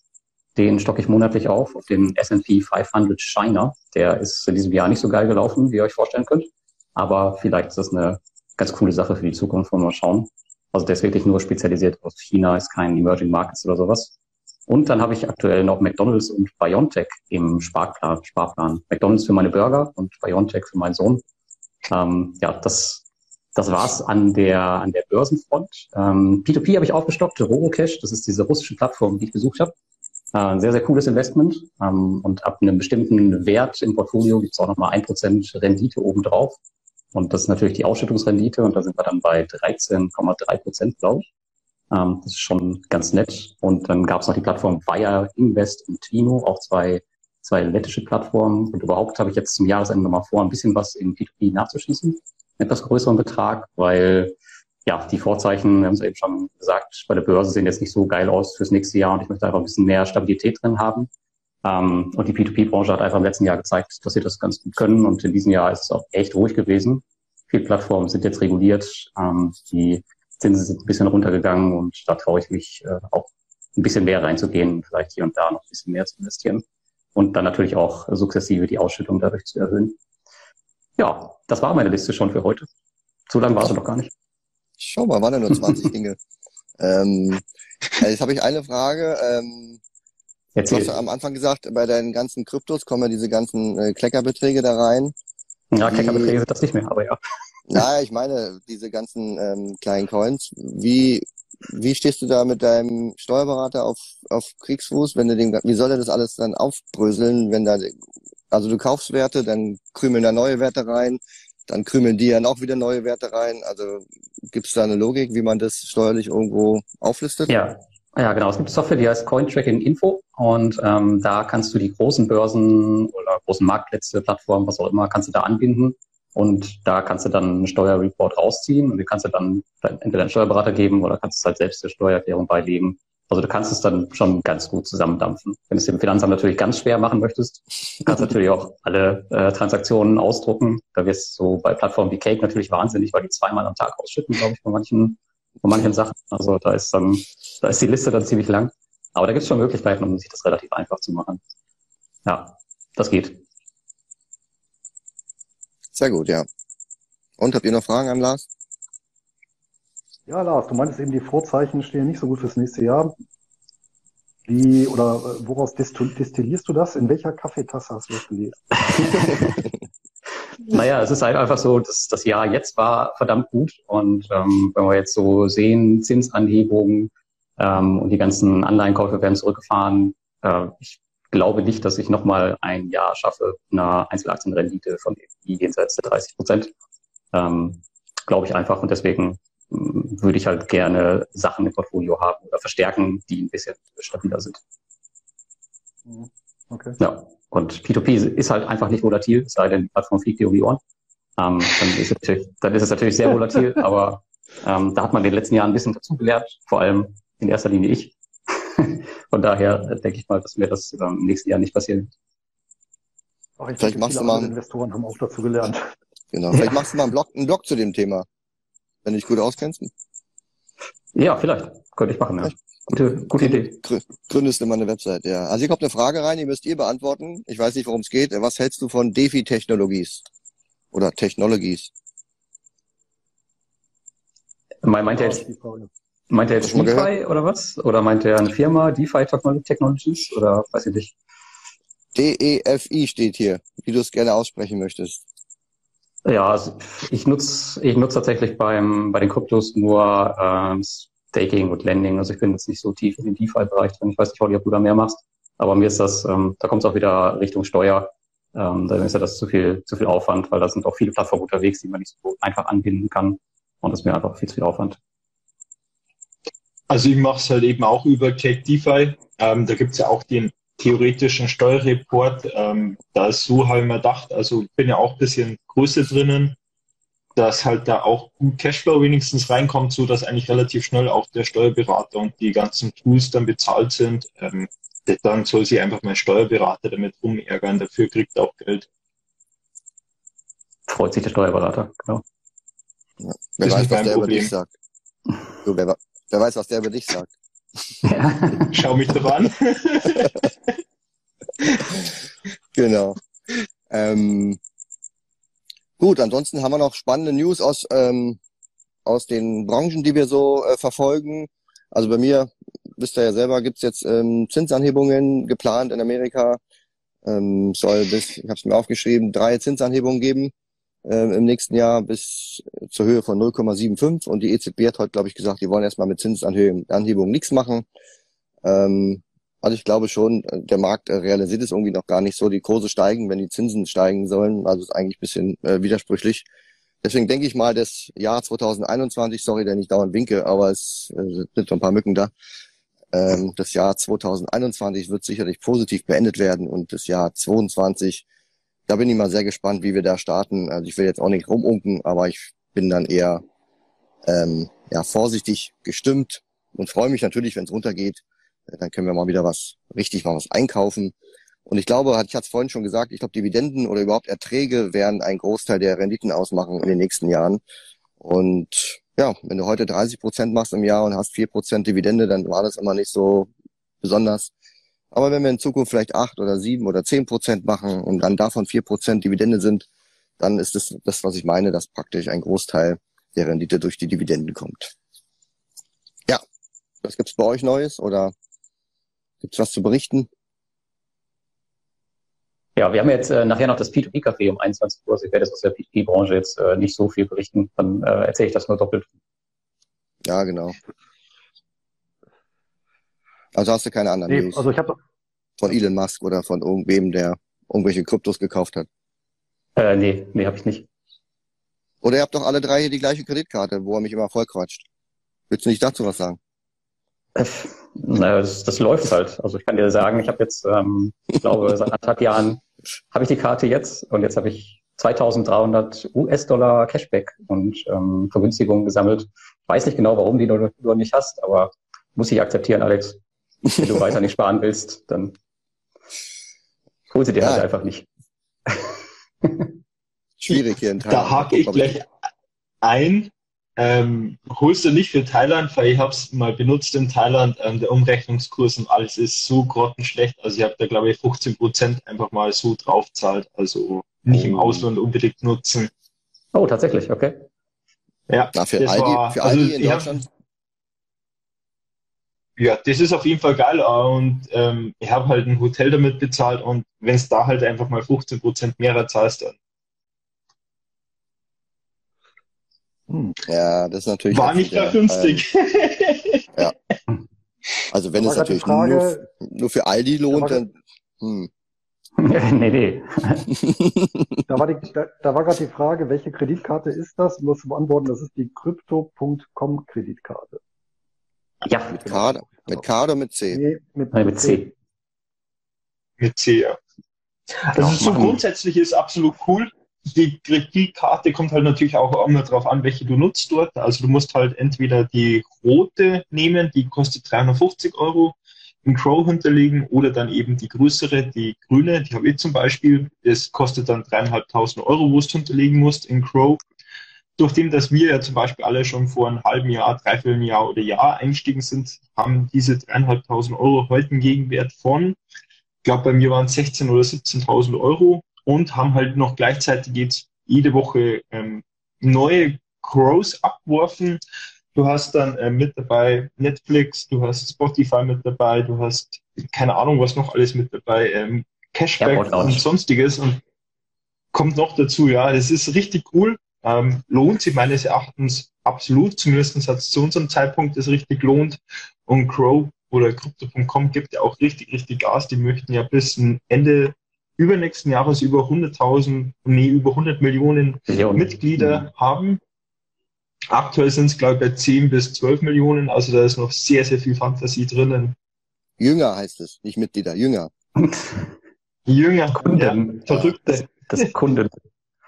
Den stocke ich monatlich auf, auf den S&P 500 China. Der ist in diesem Jahr nicht so geil gelaufen, wie ihr euch vorstellen könnt. Aber vielleicht ist das eine ganz coole Sache für die Zukunft, wollen wir mal schauen. Also der ist wirklich nur spezialisiert auf China, ist kein Emerging Markets oder sowas. Und dann habe ich aktuell noch McDonald's und Biontech im Sparplan. Sparplan. McDonald's für meine Burger und Biontech für meinen Sohn. Ähm, ja, das, das war's an der, an der Börsenfront. Ähm, P2P habe ich aufgestockt, Robocash, das ist diese russische Plattform, die ich besucht habe. Äh, ein sehr, sehr cooles Investment. Ähm, und ab einem bestimmten Wert im Portfolio gibt es auch nochmal ein Prozent Rendite obendrauf. Und das ist natürlich die Ausschüttungsrendite und da sind wir dann bei 13,3 Prozent, glaube ich. Ähm, das ist schon ganz nett. Und dann gab es noch die Plattform Via Invest und Twino, auch zwei, zwei lettische Plattformen. Und überhaupt habe ich jetzt zum Jahresende nochmal vor, ein bisschen was in P2P nachzuschießen. Etwas größeren Betrag, weil ja, die Vorzeichen, wir haben es eben schon gesagt, bei der Börse sehen jetzt nicht so geil aus fürs nächste Jahr und ich möchte einfach ein bisschen mehr Stabilität drin haben. Ähm, und die P2P-Branche hat einfach im letzten Jahr gezeigt, dass sie das ganz gut können und in diesem Jahr ist es auch echt ruhig gewesen. Viele Plattformen sind jetzt reguliert, ähm, die Zinsen sind ein bisschen runtergegangen und da traue ich mich äh, auch ein bisschen mehr reinzugehen, vielleicht hier und da noch ein bisschen mehr zu investieren und dann natürlich auch sukzessive die Ausschüttung dadurch zu erhöhen. Ja, das war meine Liste schon für heute. So lange war es noch gar nicht. Schau mal, waren ja nur 20 Dinge. Ähm, also jetzt habe ich eine Frage. Ähm, Erzähl. Du hast ja am Anfang gesagt, bei deinen ganzen Kryptos kommen ja diese ganzen äh, Kleckerbeträge da rein. Ja, Kleckerbeträge sind das nicht mehr, aber ja. Naja, ich meine, diese ganzen ähm, kleinen Coins. Wie, wie stehst du da mit deinem Steuerberater auf, auf Kriegsfuß, wenn du den, wie soll er das alles dann aufbröseln, wenn da, also du kaufst Werte, dann krümeln da neue Werte rein, dann krümeln die dann auch wieder neue Werte rein. Also gibt es da eine Logik, wie man das steuerlich irgendwo auflistet? Ja. Ja, genau. Es gibt Software, die heißt Cointracking Info und ähm, da kannst du die großen Börsen oder großen Marktplätze, Plattformen, was auch immer, kannst du da anbinden und da kannst du dann einen Steuerreport rausziehen und die kannst du dann entweder einen Steuerberater geben oder kannst es halt selbst der Steuererklärung beilegen. Also du kannst es dann schon ganz gut zusammendampfen. Wenn du es dem Finanzamt natürlich ganz schwer machen möchtest, kannst du natürlich auch alle äh, Transaktionen ausdrucken. Da wirst du so bei Plattformen wie Cake natürlich wahnsinnig, weil die zweimal am Tag ausschütten, glaube ich, von manchen, von manchen Sachen. Also da ist dann, da ist die Liste dann ziemlich lang. Aber da gibt es schon Möglichkeiten, um sich das relativ einfach zu machen. Ja, das geht. Sehr gut, ja. Und habt ihr noch Fragen an Lars? Ja, Lars, du meintest eben, die Vorzeichen stehen nicht so gut fürs nächste Jahr. Wie oder äh, woraus destillierst du das? In welcher Kaffeetasse hast du das gelesen? naja, es ist halt einfach so, dass das Jahr jetzt war verdammt gut. Und ähm, wenn wir jetzt so sehen, Zinsanhebungen ähm, und die ganzen Anleihenkäufe werden zurückgefahren, äh, ich glaube nicht, dass ich nochmal ein Jahr schaffe, eine Einzelaktienrendite von jenseits der 30 Prozent. Ähm, glaube ich einfach. Und deswegen würde ich halt gerne Sachen im Portfolio haben oder verstärken, die ein bisschen stabiler sind. Mhm. Okay. Ja. Und P2P ist halt einfach nicht volatil, es sei denn, die Plattform fliegt dir um die Ohren. Ähm, dann, ist es natürlich, dann ist es natürlich sehr volatil, aber ähm, da hat man in den letzten Jahren ein bisschen dazugelernt, vor allem in erster Linie ich. Von daher denke ich mal, dass mir das ähm, im nächsten Jahr nicht passieren wird. Ach, ich vielleicht machst du mal Investoren haben auch dazu gelernt. Genau, vielleicht ja. machst du mal einen Blog, einen Blog zu dem Thema wenn du dich gut auskennst? Ja, vielleicht. Könnte ich machen, ja. Gute, gute Idee. Gründest du mal eine Website, ja. Also hier kommt eine Frage rein, die müsst ihr beantworten. Ich weiß nicht, worum es geht. Was hältst du von DeFi-Technologies? Oder Technologies? Meint er jetzt, meint er jetzt DeFi oder was? Oder meint er eine Firma, DeFi Technologies? Oder weiß ich nicht. D-E-F-I steht hier, wie du es gerne aussprechen möchtest. Ja, also ich nutze ich nutze tatsächlich beim bei den Kryptos nur ähm, Staking und Lending. Also ich bin jetzt nicht so tief in den DeFi-Bereich drin. Ich weiß nicht, Holly, ob du da mehr machst. Aber mir ist das, ähm, da kommt es auch wieder Richtung Steuer. Ähm, dann ist ja das zu viel, zu viel Aufwand, weil da sind auch viele Plattformen unterwegs, die man nicht so einfach anbinden kann. Und das ist mir einfach viel zu viel Aufwand. Also ich mache es halt eben auch über Cake DeFi. Ähm, da gibt's ja auch den theoretischen Steuerreport. Ähm, da ist so halt mal gedacht, also ich bin ja auch ein bisschen Größe drinnen, dass halt da auch gut Cashflow wenigstens reinkommt, so dass eigentlich relativ schnell auch der Steuerberater und die ganzen Tools dann bezahlt sind. Ähm, dann soll sich einfach mein Steuerberater damit rumärgern, dafür kriegt er auch Geld. Freut sich der Steuerberater, genau. Ja, wer weiß, was der Problem. über dich sagt. So, wer, wer weiß, was der über dich sagt. Ja. Schau mich doch an. genau. Ähm, gut, ansonsten haben wir noch spannende News aus, ähm, aus den Branchen, die wir so äh, verfolgen. Also bei mir, wisst ihr ja selber, gibt's jetzt ähm, Zinsanhebungen geplant in Amerika. Ähm, soll bis, ich habe es mir aufgeschrieben, drei Zinsanhebungen geben äh, im nächsten Jahr bis zur Höhe von 0,75 und die EZB hat heute, glaube ich, gesagt, die wollen erstmal mit Zinsanhebungen nichts machen. Ähm, also ich glaube schon, der Markt realisiert es irgendwie noch gar nicht so. Die Kurse steigen, wenn die Zinsen steigen sollen. Also ist eigentlich ein bisschen äh, widersprüchlich. Deswegen denke ich mal, das Jahr 2021, sorry, der nicht dauernd winke, aber es äh, sind so ein paar Mücken da. Ähm, das Jahr 2021 wird sicherlich positiv beendet werden und das Jahr 2022 da bin ich mal sehr gespannt, wie wir da starten. Also ich will jetzt auch nicht rumunken, aber ich bin dann eher ähm, ja, vorsichtig gestimmt und freue mich natürlich, wenn es runtergeht. Dann können wir mal wieder was richtig mal was einkaufen. Und ich glaube, ich hatte es vorhin schon gesagt, ich glaube, Dividenden oder überhaupt Erträge werden einen Großteil der Renditen ausmachen in den nächsten Jahren. Und ja, wenn du heute 30 Prozent machst im Jahr und hast vier Prozent Dividende, dann war das immer nicht so besonders. Aber wenn wir in Zukunft vielleicht acht oder sieben oder zehn Prozent machen und dann davon vier Prozent Dividende sind, dann ist das das, was ich meine, dass praktisch ein Großteil der Rendite durch die Dividenden kommt. Ja, was gibt's bei euch Neues oder gibt's was zu berichten? Ja, wir haben jetzt äh, nachher noch das P2P-Café um 21 Uhr. Also ich werde das aus der P2P-Branche jetzt äh, nicht so viel berichten. Dann äh, erzähle ich das nur doppelt. Ja, genau. Also hast du keine anderen nee, News? Also ich habe von Elon Musk oder von irgendwem, der irgendwelche Kryptos gekauft hat. Äh, nee, nee, habe ich nicht. Oder ihr habt doch alle drei hier die gleiche Kreditkarte, wo er mich immer voll quatscht. Willst du nicht dazu was sagen? Naja, das, das läuft halt. Also ich kann dir sagen, ich habe jetzt, ähm, ich glaube, seit anderthalb Jahren habe ich die Karte jetzt und jetzt habe ich 2300 US-Dollar Cashback und ähm, Vergünstigungen gesammelt. Ich weiß nicht genau, warum die du, du nicht hast, aber muss ich akzeptieren, Alex. Wenn du weiter nicht sparen willst, dann hol sie dir ja. halt einfach nicht. Schwierig hier in Thailand. Da hake ich gleich ein. ähm, holst du nicht für Thailand, weil ich habe es mal benutzt in Thailand. Ähm, der Umrechnungskurs und alles ist so grottenschlecht. Also ich habe da glaube ich 15 Prozent einfach mal so draufzahlt. Also nicht im Oh. Ausland unbedingt nutzen. Oh, tatsächlich, okay. Ja, Na, für das Aldi, war- für also Aldi in Deutschland. Ja, das ist auf jeden Fall geil und ähm, ich habe halt ein Hotel damit bezahlt und wenn es da halt einfach mal 15 Prozent mehr zahlst, dann Hm. Ja, das ist natürlich. war nicht ja. günstig. Ähm, also wenn Da es natürlich nur, Frage- nur für Aldi lohnt, dann. Hm. nee, nee. Da war, die, da, da war gerade die Frage, welche Kreditkarte ist das? Zu beantworten, das ist die Crypto.com Kreditkarte. Ja, mit K, mit K oder mit C? Nee, mit, äh, mit C. Mit C, ja. Genau, Also so machen- grundsätzlich ist absolut cool. Die Kreditkarte kommt halt natürlich auch immer darauf an, welche du nutzt dort. Also du musst halt entweder die rote nehmen, die kostet 350 Euro, in Crow hinterlegen oder dann eben die größere, die grüne, die habe ich zum Beispiel. Das kostet dann dreieinhalbtausend Euro, wo du hinterlegen musst in Crow. Durch dass wir ja zum Beispiel alle schon vor einem halben Jahr, dreiviertel Jahr oder Jahr eingestiegen sind, haben diese dreieinhalbtausend Euro heute einen Gegenwert von ich glaube, bei mir waren es 16.000 oder 17.000 Euro und haben halt noch gleichzeitig jetzt jede Woche ähm, neue Crows abgeworfen. Du hast dann äh, mit dabei Netflix, du hast Spotify mit dabei, du hast keine Ahnung, was noch alles mit dabei, ähm, Cashback Lounge. und sonstiges und kommt noch dazu, ja, das ist richtig cool. Ähm, lohnt sich meines Erachtens absolut, zumindest hat es zu unserem Zeitpunkt es richtig lohnt. Und Crow oder Crypto.com gibt ja auch richtig, richtig Gas. Die möchten ja bis zum Ende übernächsten Jahres über 100.000, nee, über 100 Millionen Millionen. Mitglieder haben. Aktuell sind es, glaube ich, bei 10 bis 12 Millionen. Also da ist noch sehr, sehr viel Fantasie drinnen. Jünger heißt es, nicht Mitglieder, Jünger. Jünger, Kunden. ja, Verrückte. Das Kunden.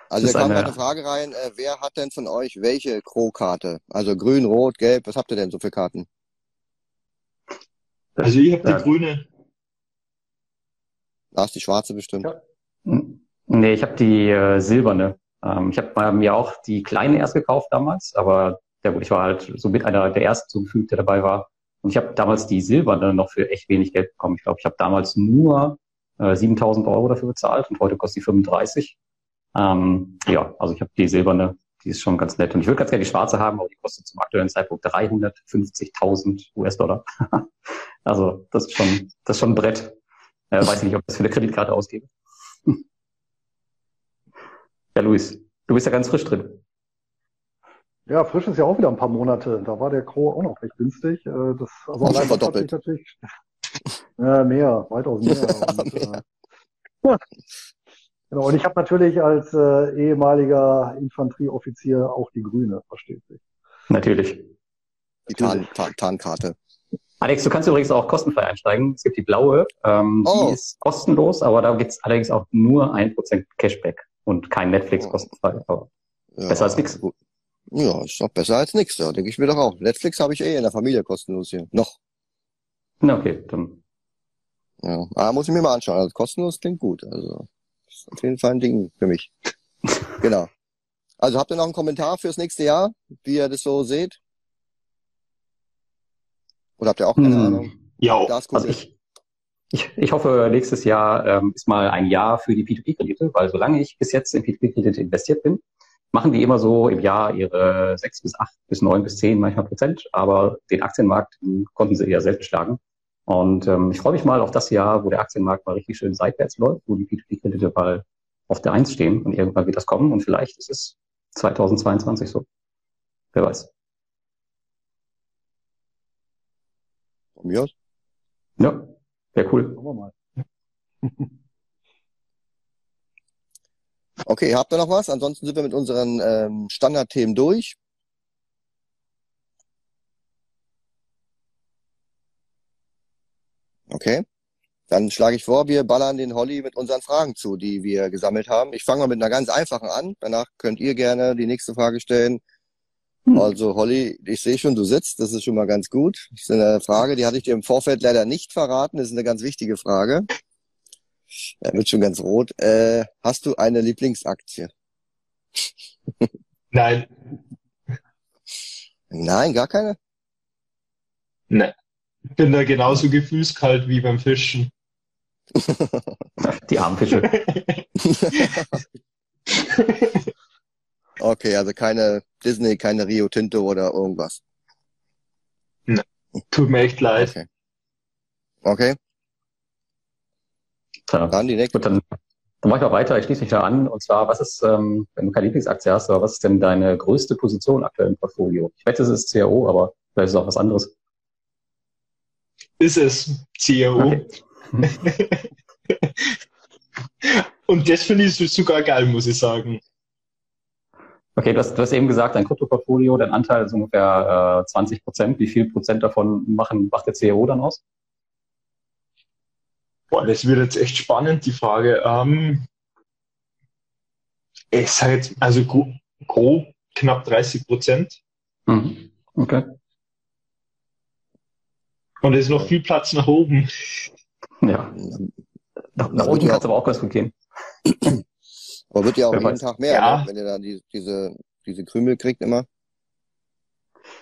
Also da kam eine- eine Frage rein, äh, wer hat denn von euch welche Crow-Karte? Also grün, rot, gelb, was habt ihr denn so für Karten? Also ich habe die Ja. grüne. Da ist die schwarze bestimmt. Ja. Nee, ich habe die äh, silberne. Ähm, ich habe mir auch die kleine erst gekauft damals, aber ja gut, ich war halt so mit einer der ersten so gefühlt, der dabei war. Und ich habe damals die silberne noch für echt wenig Geld bekommen. Ich glaube, ich habe damals nur äh, 7000 Euro dafür bezahlt und heute kostet die 35. Ähm, ja, also ich habe die silberne, die ist schon ganz nett. Und ich würde ganz gerne die schwarze haben, aber die kostet zum aktuellen Zeitpunkt 350.000 US-Dollar. also das ist schon, das ist schon ein Brett. Äh, weiß ich nicht, ob ich das für eine Kreditkarte ausgebe. Ja, Luis, du bist ja ganz frisch drin. Ja, frisch ist ja auch wieder ein paar Monate. Da war der Crow auch noch recht günstig. Äh, Das, also das hat verdoppelt. sich natürlich, ja, mehr, weitaus mehr. Und, äh, ja. Genau, und ich habe natürlich als äh, ehemaliger Infanterieoffizier auch die grüne, versteht sich. Natürlich. Die Tarn, Tarn, Tarnkarte. Alex, du kannst übrigens auch kostenfrei einsteigen. Es gibt die blaue, ähm, Oh. die ist kostenlos, aber da gibt's allerdings auch nur ein Prozent Cashback und kein Netflix Oh. kostenfrei. Aber Ja, Besser als nix. gut. Ja, ist doch besser als nichts, ja, denke ich mir doch auch. Netflix habe ich eh in der Familie kostenlos hier. Noch. na okay, dann Ja. Ah, muss ich mir mal anschauen. Also kostenlos klingt gut. Also ist auf jeden Fall ein Ding für mich. genau. Also habt ihr noch einen Kommentar fürs nächste Jahr, wie ihr das so seht? Oder habt ihr auch keine Hm. Ahnung? Ja? Also ich, ich, ich hoffe, nächstes Jahr ähm, ist mal ein Jahr für die P2P-Kredite, weil solange ich bis jetzt in P2P-Kredite investiert bin, machen die immer so im Jahr ihre sechs bis acht bis neun bis zehn manchmal Prozent, aber den Aktienmarkt den konnten sie eher selten schlagen. Und ähm, ich freue mich mal auf das Jahr, wo der Aktienmarkt mal richtig schön seitwärts läuft, wo die P2P-Kredite mal auf der Eins stehen und irgendwann wird das kommen und vielleicht ist es 2022 so. Wer weiß. Von mir aus? Ja, wäre cool. Schauen wir mal. Okay, habt ihr noch was? Ansonsten sind wir mit unseren ähm, Standardthemen durch. Okay. Dann schlage ich vor, wir ballern den Holly mit unseren Fragen zu, die wir gesammelt haben. Ich fange mal mit einer ganz einfachen an. Danach könnt ihr gerne die nächste Frage stellen. Hm. Also Holly, ich sehe schon, du sitzt. Das ist schon mal ganz gut. Das ist eine Frage, die hatte ich dir im Vorfeld leider nicht verraten. Das ist eine ganz wichtige Frage. Er wird schon ganz rot. Äh, hast du eine Lieblingsaktie? nein. Nein, gar keine? Ne. Ich bin da genauso gefühlskalt wie beim Fischen. Die armen Fische. Okay, also keine Disney, keine Rio Tinto oder irgendwas. Tut mir echt leid. Okay. Okay, Tja, dann die nächste. Gut, dann, dann mache ich auch weiter. Ich schließe mich da an. Und zwar, was ist, ähm, wenn du keine Lieblingsaktie hast, aber was ist denn deine größte Position aktuell im Portfolio? Ich wette, es ist CAO, aber vielleicht ist es auch was anderes. Ist es CAO. Okay. Und das finde ich sogar geil, muss ich sagen. Okay, du hast, du hast eben gesagt, dein Kryptoportfolio, dein Anteil ist ungefähr äh, 20 Prozent. Wie viel Prozent davon machen, macht der CAO dann aus? Boah, das wird jetzt echt spannend, die Frage. Ähm, ich sage jetzt, also gro grob knapp 30 Prozent. Mhm. Okay. Und es ist noch viel Platz nach oben. Ja. Nach, nach unten ja kann es aber auch ganz gut gehen. Aber wird ja auch Wer jeden weiß. Tag mehr, Ja. ne? wenn ihr da die, diese, diese Krümel kriegt immer.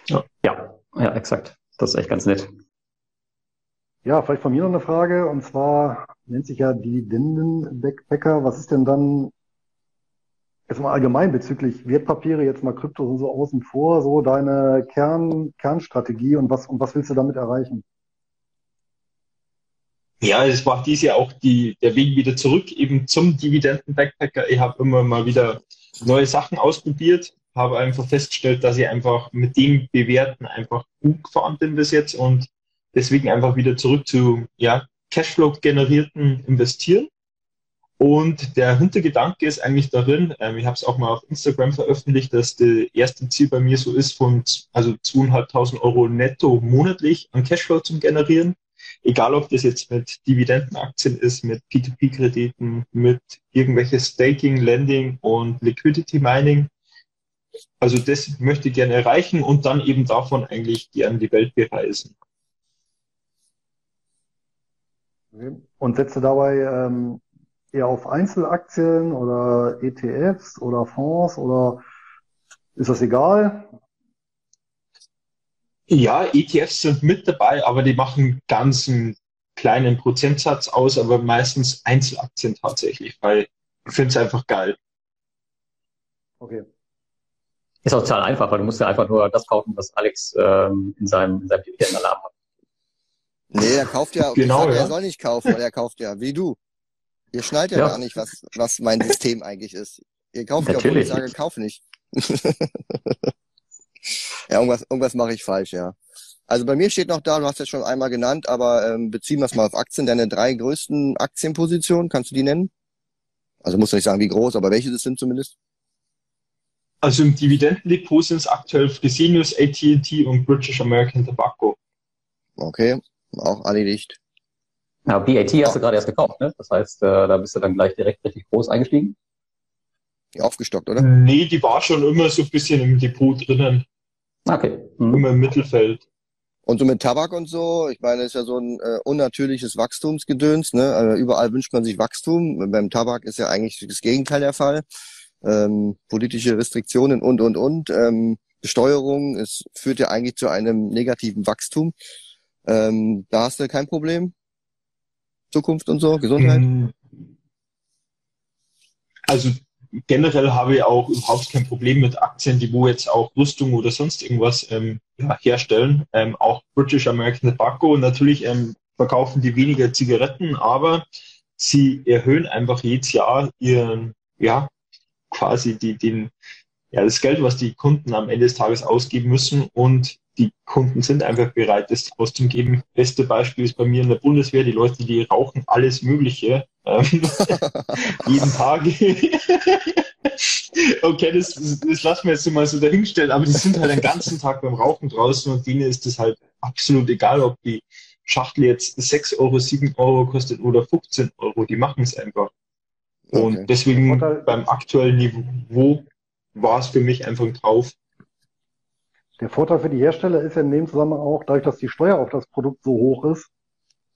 Ja, ja, exakt. Das ist echt ganz nett. Ja, vielleicht von mir noch eine Frage, und zwar nennt sich ja Dividenden-Backpacker. Was ist denn dann jetzt mal allgemein bezüglich Wertpapiere, jetzt mal Kryptos und so außen vor, so deine Kern, Kernstrategie und was, und was willst du damit erreichen? Ja, es war dies Jahr auch die, der Weg wieder zurück eben zum Dividenden-Backpacker. Ich habe immer mal wieder neue Sachen ausprobiert, habe einfach festgestellt, dass ich einfach mit dem Bewerten einfach gut gefahren bin bis jetzt und deswegen einfach wieder zurück zu ja, Cashflow-generierten Investieren. Und der Hintergedanke ist eigentlich darin, ähm, ich habe es auch mal auf Instagram veröffentlicht, dass das erste Ziel bei mir so ist, von also 2.500 Euro netto monatlich an Cashflow zu generieren. Egal, ob das jetzt mit Dividendenaktien ist, mit P2P-Krediten, mit irgendwelche Staking, Lending und Liquidity Mining. Also das möchte ich gerne erreichen und dann eben davon eigentlich gerne die Welt bereisen. Und setzt du dabei ähm, eher auf Einzelaktien oder ETFs oder Fonds oder ist das egal? Ja, ETFs sind mit dabei, aber die machen ganz einen kleinen Prozentsatz aus, aber meistens Einzelaktien tatsächlich, weil ich finde es einfach geil. Okay. Ist auch total einfach, weil du musst ja einfach nur das kaufen, was Alex ähm, in seinem, in seinem Dividendenalarm hat. Nee, er kauft ja, Genau, sag, ja. er soll nicht kaufen, weil er kauft ja, wie du. Ihr schnallt ja, Ja. gar nicht, was, was mein System eigentlich ist. Ihr kauft ja, obwohl Natürlich. ich sage, kauf nicht. ja, irgendwas, irgendwas mache ich falsch, ja. Also bei mir steht noch da, du hast es schon einmal genannt, aber ähm, beziehen wir es mal auf Aktien. Deine drei größten Aktienpositionen, kannst du die nennen? Also musst du nicht sagen, wie groß, aber welche das sind zumindest. Also im Dividendendepot sind es aktuell Fresenius, AT&T und British American Tobacco. Okay, auch alle dicht. Ja, BAT hast du gerade erst gekauft, ne? Das heißt, äh, da bist du dann gleich direkt richtig groß eingestiegen. Aufgestockt, oder? Nee, die war schon immer so ein bisschen im Depot drinnen, Okay. Mhm. immer im Mittelfeld. Und so mit Tabak und so, ich meine, das ist ja so ein äh, unnatürliches Wachstumsgedöns, ne? Also überall wünscht man sich Wachstum. Beim Tabak ist ja eigentlich das Gegenteil der Fall. Ähm, politische Restriktionen und und und. Ähm, Besteuerung, es führt ja eigentlich zu einem negativen Wachstum. Ähm, da hast du kein Problem. Zukunft und so, Gesundheit. Mm. Also generell habe ich auch überhaupt kein Problem mit Aktien, die wo jetzt auch Rüstung oder sonst irgendwas ähm, ja, herstellen. Ähm, auch British American Tobacco, natürlich ähm, verkaufen die weniger Zigaretten, aber sie erhöhen einfach jedes Jahr ihren, ja, quasi die, den, ja, das Geld, was die Kunden am Ende des Tages ausgeben müssen und die Kunden sind einfach bereit, das auszugeben. Beste Beispiel ist bei mir in der Bundeswehr, die Leute, die rauchen alles Mögliche, jeden Tag. okay, das, das lassen wir jetzt mal so dahinstellen, aber die sind halt den ganzen Tag beim Rauchen draußen und denen ist es halt absolut egal, ob die Schachtel jetzt 6 Euro, 7 Euro kostet oder 15 Euro, die machen es einfach. Und Okay. deswegen Vorteil- beim aktuellen Niveau war es für mich einfach drauf. Der Vorteil für die Hersteller ist ja in dem Zusammenhang auch, dadurch, dass die Steuer auf das Produkt so hoch ist,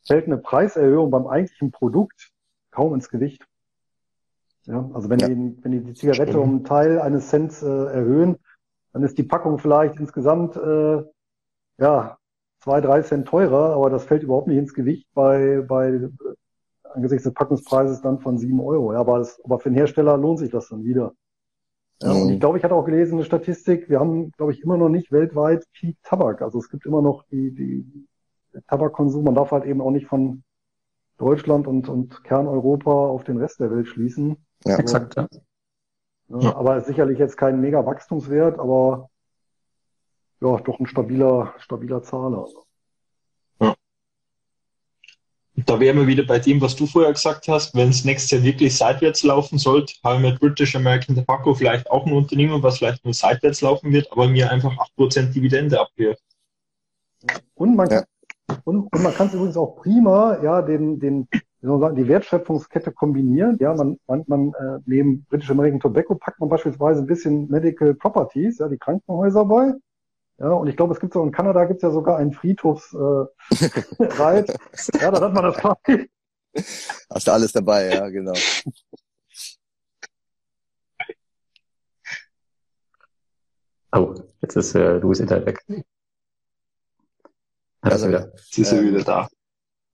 fällt eine Preiserhöhung beim eigentlichen Produkt kaum ins Gewicht. Ja, also wenn Ja. die, wenn die die Zigarette Stimmt. um einen Teil eines Cent äh, erhöhen, dann ist die Packung vielleicht insgesamt äh, ja zwei, drei Cent teurer, aber das fällt überhaupt nicht ins Gewicht bei, bei äh, angesichts des Packungspreises dann von sieben Euro. Ja, aber, das, aber für den Hersteller lohnt sich das dann wieder. Ja, mhm. Und ich glaube, ich hatte auch gelesen eine Statistik, wir haben, glaube ich, immer noch nicht weltweit Peak Tabak. Also es gibt immer noch die, die Tabakkonsum. Man darf halt eben auch nicht von Deutschland und, und Kerneuropa auf den Rest der Welt schließen. Ja, also, exakt. Ja. Ja, aber sicherlich jetzt kein mega Wachstumswert, aber ja, doch ein stabiler, stabiler Zahler. Ja. Da wären wir wieder bei dem, was du vorher gesagt hast. Wenn es nächstes Jahr wirklich seitwärts laufen sollte, haben wir mit British American Tobacco vielleicht auch ein Unternehmen, was vielleicht nur seitwärts laufen wird, aber mir einfach 8% Dividende abwirft. Und man, ja. Und, und man kann es übrigens auch prima, ja, den, den, wie soll man sagen, die Wertschöpfungskette kombinieren. Ja, man, man, man äh, neben British American Tobacco packt man beispielsweise ein bisschen Medical Properties, ja, die Krankenhäuser bei. Ja, und ich glaube, es gibt so in Kanada gibt es ja sogar einen Friedhofsreit. Äh, ja, da hat man das quasi. Hast du alles dabei, ja, genau. Oh, jetzt ist äh, Louis Internet weg. Also, wieder. Jetzt ist er ähm, wieder da.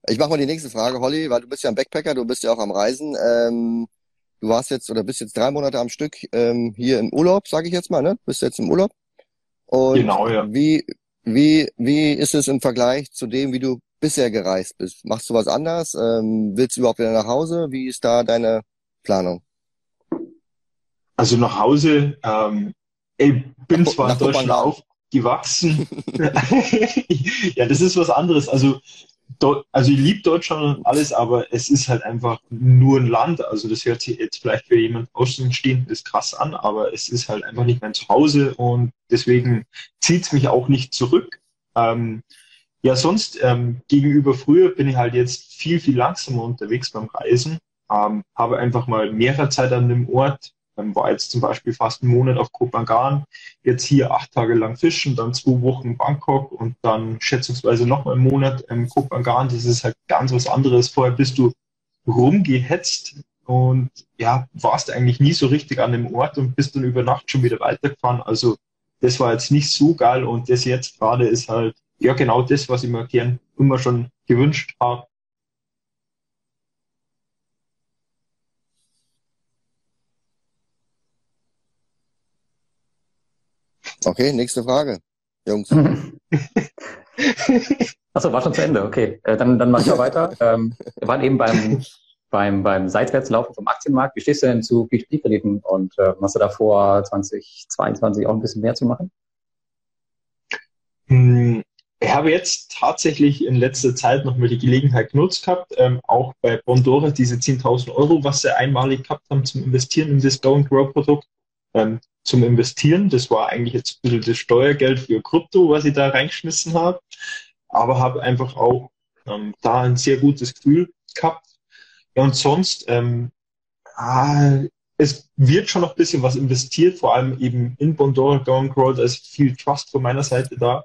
Ich mache mal die nächste Frage, Holly, weil du bist ja ein Backpacker, du bist ja auch am Reisen. Ähm, du warst jetzt oder bist jetzt drei Monate am Stück ähm, hier im Urlaub, sage ich jetzt mal, ne? Bist jetzt im Urlaub? Und genau, ja. Wie, wie, wie ist es im Vergleich zu dem, wie du bisher gereist bist? Machst du was anders? Ähm, willst du überhaupt wieder nach Hause? Wie ist da deine Planung? Also nach Hause, ähm, ich bin zwar in Deutschland aufgewachsen. ja, das ist was anderes. Also also ich liebe Deutschland und alles, aber es ist halt einfach nur ein Land. Also das hört sich jetzt vielleicht für jemand Außenstehendes krass an, aber es ist halt einfach nicht mein Zuhause und deswegen zieht es mich auch nicht zurück. Ähm, ja, sonst ähm, gegenüber früher bin ich halt jetzt viel, viel langsamer unterwegs beim Reisen. Ähm, habe einfach mal mehrere Zeit an dem Ort, ähm, war jetzt zum Beispiel fast einen Monat auf Kopangan, jetzt hier acht Tage lang fischen, dann zwei Wochen Bangkok und dann schätzungsweise noch mal einen Monat in Kopangan. Das ist halt ganz was anderes. Vorher bist du rumgehetzt und ja, warst eigentlich nie so richtig an dem Ort und bist dann über Nacht schon wieder weitergefahren. Also das war jetzt nicht so geil und das jetzt gerade ist halt ja genau das, was ich mir gern immer schon gewünscht habe. Okay, nächste Frage, Jungs. Achso, war schon zu Ende. Okay, äh, dann, dann mach ich mal weiter. Ähm, wir waren eben beim, beim, beim Seitwärtslaufen vom Aktienmarkt. Wie stehst du denn zu P2P-Krediten und äh, hast du da vor, 2022 auch ein bisschen mehr zu machen? Hm, ich habe jetzt tatsächlich in letzter Zeit noch mal die Gelegenheit genutzt gehabt, ähm, auch bei Bondora diese 10.000 Euro, was sie einmalig gehabt haben zum Investieren in das Go and Grow Produkt, ähm, zum Investieren. Das war eigentlich jetzt ein bisschen das Steuergeld für Krypto, was ich da reingeschmissen habe. Aber habe einfach auch ähm, da ein sehr gutes Gefühl gehabt. Ja, und sonst, ähm, ah, es wird schon noch ein bisschen was investiert, vor allem eben in Bondora Going Grow, da ist viel Trust von meiner Seite da.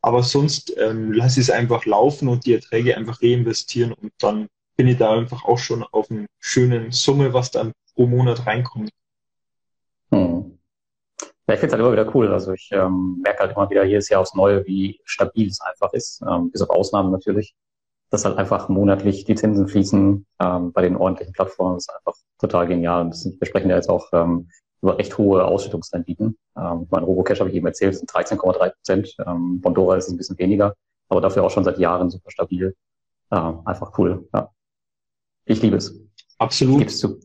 Aber sonst ähm, lasse ich es einfach laufen und die Erträge einfach reinvestieren und dann bin ich da einfach auch schon auf einer schönen Summe, was dann pro Monat reinkommt. Ja, ich finde es halt immer wieder cool. Also ich ähm, merke halt immer wieder jedes Jahr aufs Neue, wie stabil es einfach ist, ähm, bis auf Ausnahmen natürlich. Dass halt einfach monatlich die Zinsen fließen ähm, bei den ordentlichen Plattformen ist einfach total genial. Und das, wir sprechen ja jetzt auch ähm, über recht hohe Ausschüttungsrenditen. Ähm, mein Robocash habe ich eben erzählt, sind 13,3 Prozent. Ähm, Bondora ist ein bisschen weniger, aber dafür auch schon seit Jahren super stabil. Ähm, einfach cool. Ja. Ich liebe es. Absolut. Gib's zu.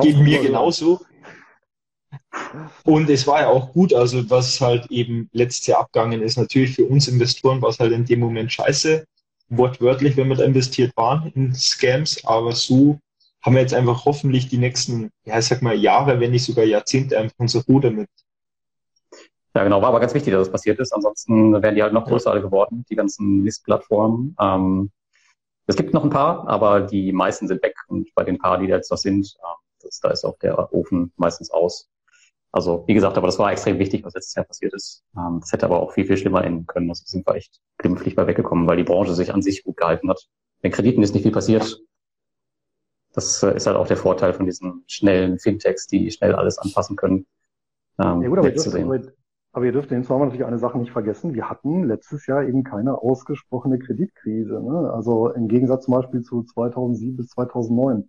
Geht mir genauso. Und es war ja auch gut, also was halt eben letztes Jahr abgegangen ist, natürlich für uns Investoren war es halt in dem Moment scheiße, wortwörtlich, wenn wir da investiert waren in Scams, aber so haben wir jetzt einfach hoffentlich die nächsten, ja, ich sag mal Jahre, wenn nicht sogar Jahrzehnte einfach unser Ruhe damit. Ja, genau, war aber ganz wichtig, dass das passiert ist. Ansonsten wären die halt noch größer geworden, die ganzen Listplattformen. Ähm, es gibt noch ein paar, aber die meisten sind weg und bei den paar, die da jetzt noch sind, äh, das, da ist auch der Ofen meistens aus. Also wie gesagt, aber das war extrem wichtig, was letztes Jahr passiert ist. Ähm, das hätte aber auch viel, viel schlimmer enden können. Also sind wir echt glimpflich bei weggekommen, weil die Branche sich an sich gut gehalten hat. Den Krediten ist nicht viel passiert. Das äh, ist halt auch der Vorteil von diesen schnellen Fintechs, die schnell alles anpassen können. ähm, ja, gut, aber. Ihr dürft, aber ihr dürft dem Zusammenhang natürlich eine Sache nicht vergessen. Wir hatten letztes Jahr eben keine ausgesprochene Kreditkrise. Ne? Also im Gegensatz zum Beispiel zu 2007 bis 2009.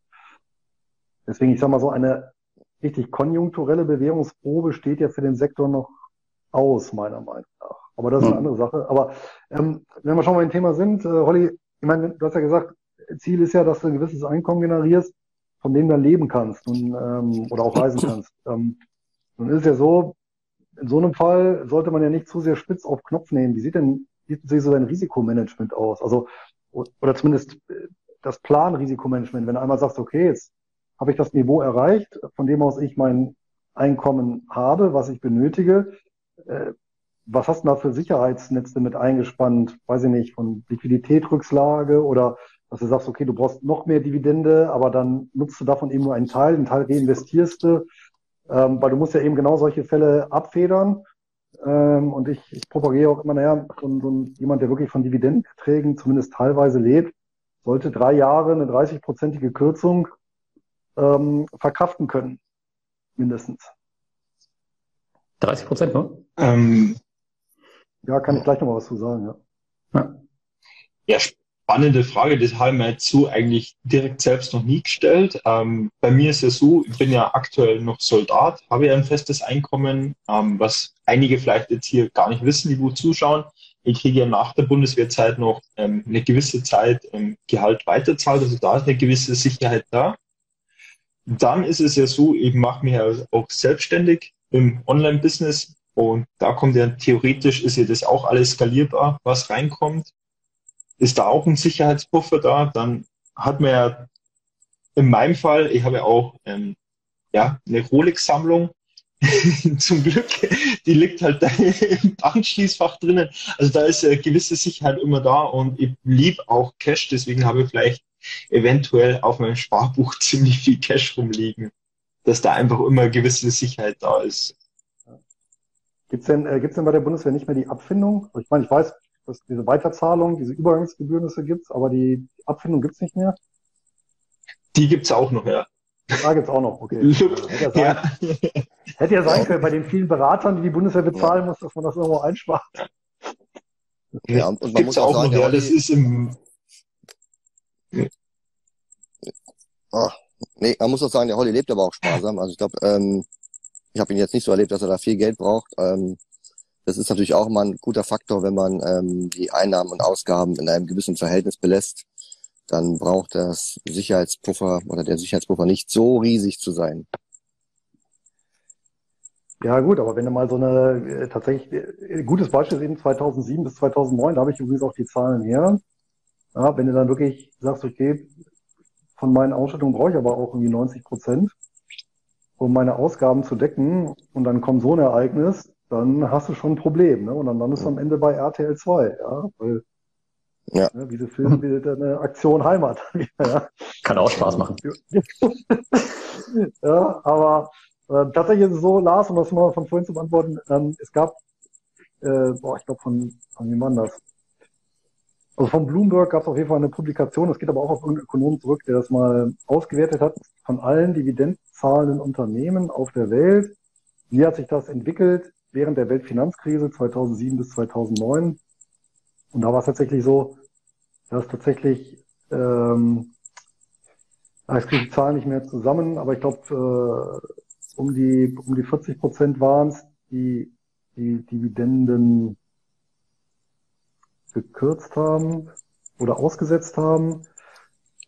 Deswegen, ich sage mal so, eine richtig konjunkturelle Bewährungsprobe steht ja für den Sektor noch aus, meiner Meinung nach. Aber das ist eine andere Sache. Aber ähm, wenn wir schon mal im Thema sind, äh, Holly, ich meine, du hast ja gesagt, Ziel ist ja, dass du ein gewisses Einkommen generierst, von dem du dann leben kannst und, ähm, oder auch reisen kannst. Ähm, nun ist es ja so, in so einem Fall sollte man ja nicht zu sehr spitz auf Knopf nehmen. Wie sieht denn, wie sieht so dein Risikomanagement aus? Also, oder zumindest äh, das Planrisikomanagement, wenn du einmal sagst, okay, jetzt habe ich das Niveau erreicht, von dem aus ich mein Einkommen habe, was ich benötige. Äh, was hast du da für Sicherheitsnetze mit eingespannt? Weiß ich nicht, von Liquiditätsrückslage oder dass du sagst, okay, du brauchst noch mehr Dividende, aber dann nutzt du davon eben nur einen Teil, einen Teil reinvestierst du, ähm, weil du musst ja eben genau solche Fälle abfedern. Ähm, und ich, ich propagiere auch immer, naja, so, so jemand, der wirklich von Dividendenbeträgen zumindest teilweise lebt, sollte drei Jahre eine 30-prozentige Kürzung ähm, verkraften können, mindestens. 30 Prozent, ne? Ähm, ja, kann ich gleich noch mal was zu sagen, ja. Ja, ja spannende Frage, das habe ich mir jetzt so eigentlich direkt selbst noch nie gestellt. Ähm, bei mir ist es so, ich bin ja aktuell noch Soldat, habe ja ein festes Einkommen, ähm, was einige vielleicht jetzt hier gar nicht wissen, die gut zuschauen. Ich kriege ja nach der Bundeswehrzeit noch ähm, eine gewisse Zeit ähm, Gehalt weiterzahlt, also da ist eine gewisse Sicherheit da. Dann ist es ja so, ich mache mich ja auch selbstständig im Online-Business und da kommt ja theoretisch, ist ja das auch alles skalierbar, was reinkommt. Ist da auch ein Sicherheitspuffer da? Dann hat man ja in meinem Fall, ich habe ja auch ähm, ja, eine Rolex-Sammlung, zum Glück, die liegt halt da im Bankschließfach drinnen. Also da ist eine gewisse Sicherheit immer da und ich liebe auch Cash, deswegen habe ich vielleicht eventuell auf meinem Sparbuch ziemlich viel Cash rumliegen, dass da einfach immer eine gewisse Sicherheit da ist. Gibt's denn, äh, gibt's denn bei der Bundeswehr nicht mehr die Abfindung? Ich meine, ich weiß, dass diese Weiterzahlung, diese Übergangsgebühren, das gibt's, aber die Abfindung gibt's nicht mehr? Die gibt's auch noch, ja. Da gibt's auch noch, okay. hätte, ja sein, ja. hätte ja sein können, bei den vielen Beratern, die die Bundeswehr bezahlen muss, dass man das irgendwo einspart. Ja, und man gibt's muss auch, auch sagen, noch, ja, das ist im, Oh, nee, man muss auch sagen, der Holly lebt aber auch sparsam. Also ich glaube, ähm, ich habe ihn jetzt nicht so erlebt, dass er da viel Geld braucht. Ähm, das ist natürlich auch mal ein guter Faktor, wenn man ähm, die Einnahmen und Ausgaben in einem gewissen Verhältnis belässt. Dann braucht das Sicherheitspuffer oder der Sicherheitspuffer nicht so riesig zu sein. Ja gut, aber wenn du mal so eine äh, tatsächlich äh, gutes Beispiel ist eben 2007 bis 2009, da habe ich übrigens auch die Zahlen her. Ja, wenn du dann wirklich sagst, okay, von meinen Ausstattungen brauche ich aber auch irgendwie 90 Prozent, um meine Ausgaben zu decken. Und dann kommt so ein Ereignis, dann hast du schon ein Problem. Ne? Und dann landest du am Ende bei RTL 2. Ja? Weil, ja. Ne, diese Film wie eine Aktion Heimat. ja. Kann auch Spaß machen. ja, aber äh, tatsächlich ist es so, Lars, um das mal von vorhin zu beantworten, ähm, es gab, äh, boah, ich glaube von, von wie man das? Also von Bloomberg gab es auf jeden Fall eine Publikation, das geht aber auch auf irgendeinen Ökonom zurück, der das mal ausgewertet hat, von allen dividendenzahlenden Unternehmen auf der Welt. Wie hat sich das entwickelt während der Weltfinanzkrise 2007 bis 2009? Und da war es tatsächlich so, dass tatsächlich, ähm, ich kriege die Zahlen nicht mehr zusammen, aber ich glaube, äh, um die um die 40 Prozent waren es, die die Dividenden gekürzt haben oder ausgesetzt haben.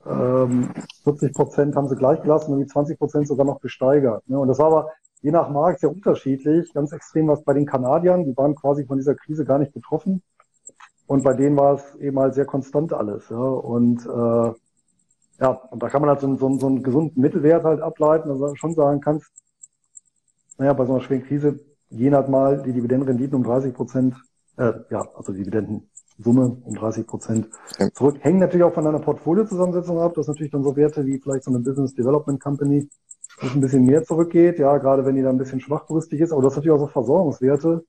Ähm, 40 Prozent haben sie gleich gelassen und die 20 Prozent sogar noch gesteigert. Ne? Und das war aber je nach Markt sehr unterschiedlich. Ganz extrem was bei den Kanadiern, die waren quasi von dieser Krise gar nicht betroffen. Und bei denen war es eben halt sehr konstant alles. Ja? Und äh, ja, und da kann man halt so, so, so einen gesunden Mittelwert halt ableiten, dass du schon sagen kannst, naja, bei so einer schweren Krise gehen halt mal die Dividendenrenditen um 30 Prozent, äh, ja, also Dividenden Summe um 30 Prozent zurück. Hängen natürlich auch von deiner Portfoliozusammensetzung ab. Das natürlich dann so Werte wie vielleicht so eine Business Development Company, wo es ein bisschen mehr zurückgeht, ja, gerade wenn die da ein bisschen schwachbrüstig ist. Aber das ist natürlich auch so Versorgungswerte.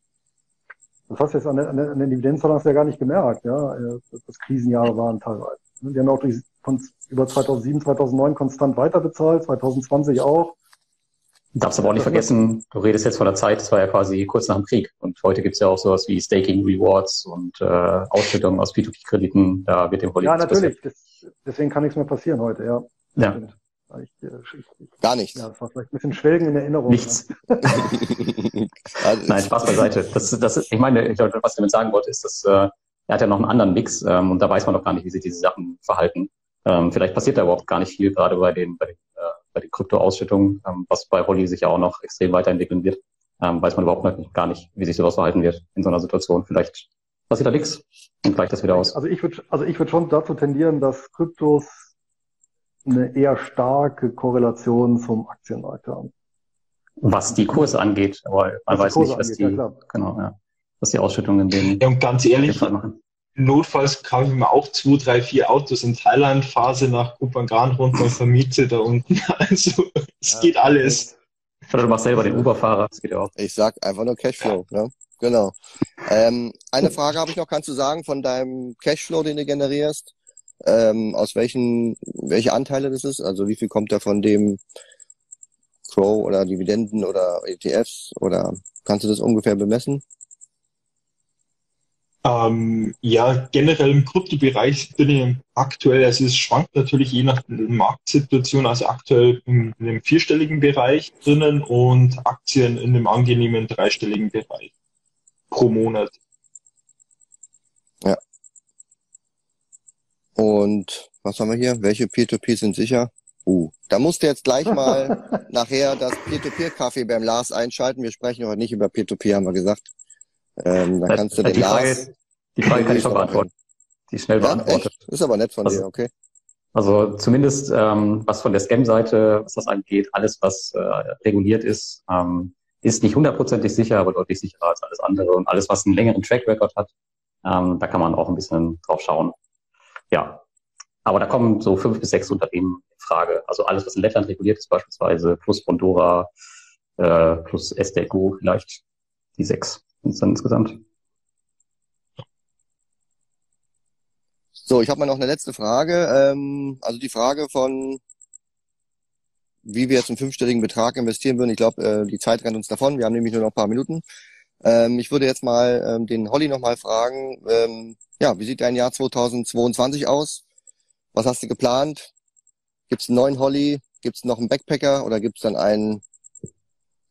Das hast du jetzt an, der, an, der, an hast du ja gar nicht gemerkt, ja, äh, dass Krisenjahre waren teilweise. Die haben auch durch, von, über 2007, 2009 konstant weiterbezahlt, 2020 auch. Darfst aber auch nicht vergessen, du redest jetzt von der Zeit, das war ja quasi kurz nach dem Krieg. Und heute gibt's ja auch sowas wie Staking Rewards und äh, Ausschüttungen aus P2P-Krediten. Da wird dem Holly Ja, natürlich. Das, deswegen kann nichts mehr passieren heute, ja. Ja. Ich, ich, ich, Gar nichts. Ja, das war vielleicht ein bisschen Schwelgen in Erinnerung. Nichts. Ne? Nein, Spaß beiseite. Das, das, ich meine, ich, was ich damit sagen wollte, ist, dass äh, er hat ja noch einen anderen Mix ähm, und da weiß man doch gar nicht, wie sich diese Sachen verhalten. Ähm, vielleicht passiert da überhaupt gar nicht viel, gerade bei den, bei den, äh, bei den Kryptoausschüttungen, ähm, was bei Holly sich ja auch noch extrem weiterentwickeln wird. Ähm, weiß man überhaupt noch gar nicht, wie sich sowas verhalten wird in so einer Situation. Vielleicht passiert da nichts und gleicht das wieder aus. Also ich würde also ich würde schon dazu tendieren, dass Kryptos eine eher starke Korrelation zum Aktienmarkt haben. Was die Kurse angeht, aber man was weiß nicht, was angeht, die, ja, genau, ja, was die Ausschüttungen in den. Ja, und ganz ehrlich, notfalls kaufe ich mir auch zwei, drei, vier Autos in Thailand, Phase nach Kupangan runter und vermiete da unten. Also, es ja, geht alles. Oder du machst selber den Uber-Fahrer, das geht ja auch. Ich sag einfach nur Cashflow, ne? Genau. Ähm, eine Frage habe ich noch, kannst du sagen, von deinem Cashflow, den du generierst, ähm, aus welchen, welche Anteile das ist? Also wie viel kommt da von dem Crow oder Dividenden oder ETFs oder kannst du das ungefähr bemessen? Ähm, ja, generell im Kryptobereich bin ich aktuell, also es schwankt natürlich je nach Marktsituation, also aktuell in, in einem vierstelligen Bereich drinnen und Aktien in einem angenehmen dreistelligen Bereich pro Monat. Ja. Und was haben wir hier? Welche P2P sind sicher? Uh, da musst du jetzt gleich mal nachher das Peer-to-Peer-Kaffee beim Lars einschalten. Wir sprechen heute nicht über Peer-to-Peer, haben wir gesagt. Ähm, dann kannst du den die Frage, Lars. Die Frage kann ich schon beantworten. Die schnell ja, beantwortet. Echt? Ist aber nett von also, dir, okay. Also zumindest ähm, was von der Scam-Seite, was das angeht, alles was äh, reguliert ist, ähm, ist nicht hundertprozentig sicher, aber deutlich sicherer als alles andere. Und alles, was einen längeren Track Record hat, ähm, da kann man auch ein bisschen drauf schauen. Ja, aber da kommen so fünf bis sechs Unternehmen in Frage. Also alles, was in Lettland reguliert ist, beispielsweise plus Bondora, äh, plus SDGO vielleicht, die sechs sind dann insgesamt. So, ich habe mal noch eine letzte Frage. Ähm, also die Frage von, wie wir jetzt einen fünfstelligen Betrag investieren würden. Ich glaube, äh, die Zeit rennt uns davon. Wir haben nämlich nur noch ein paar Minuten. Ähm, ich würde jetzt mal ähm, den Holly nochmal fragen, ähm, ja, wie sieht dein Jahr 2022 aus? Was hast du geplant? Gibt es einen neuen Holly? Gibt es noch einen Backpacker oder gibt es dann einen,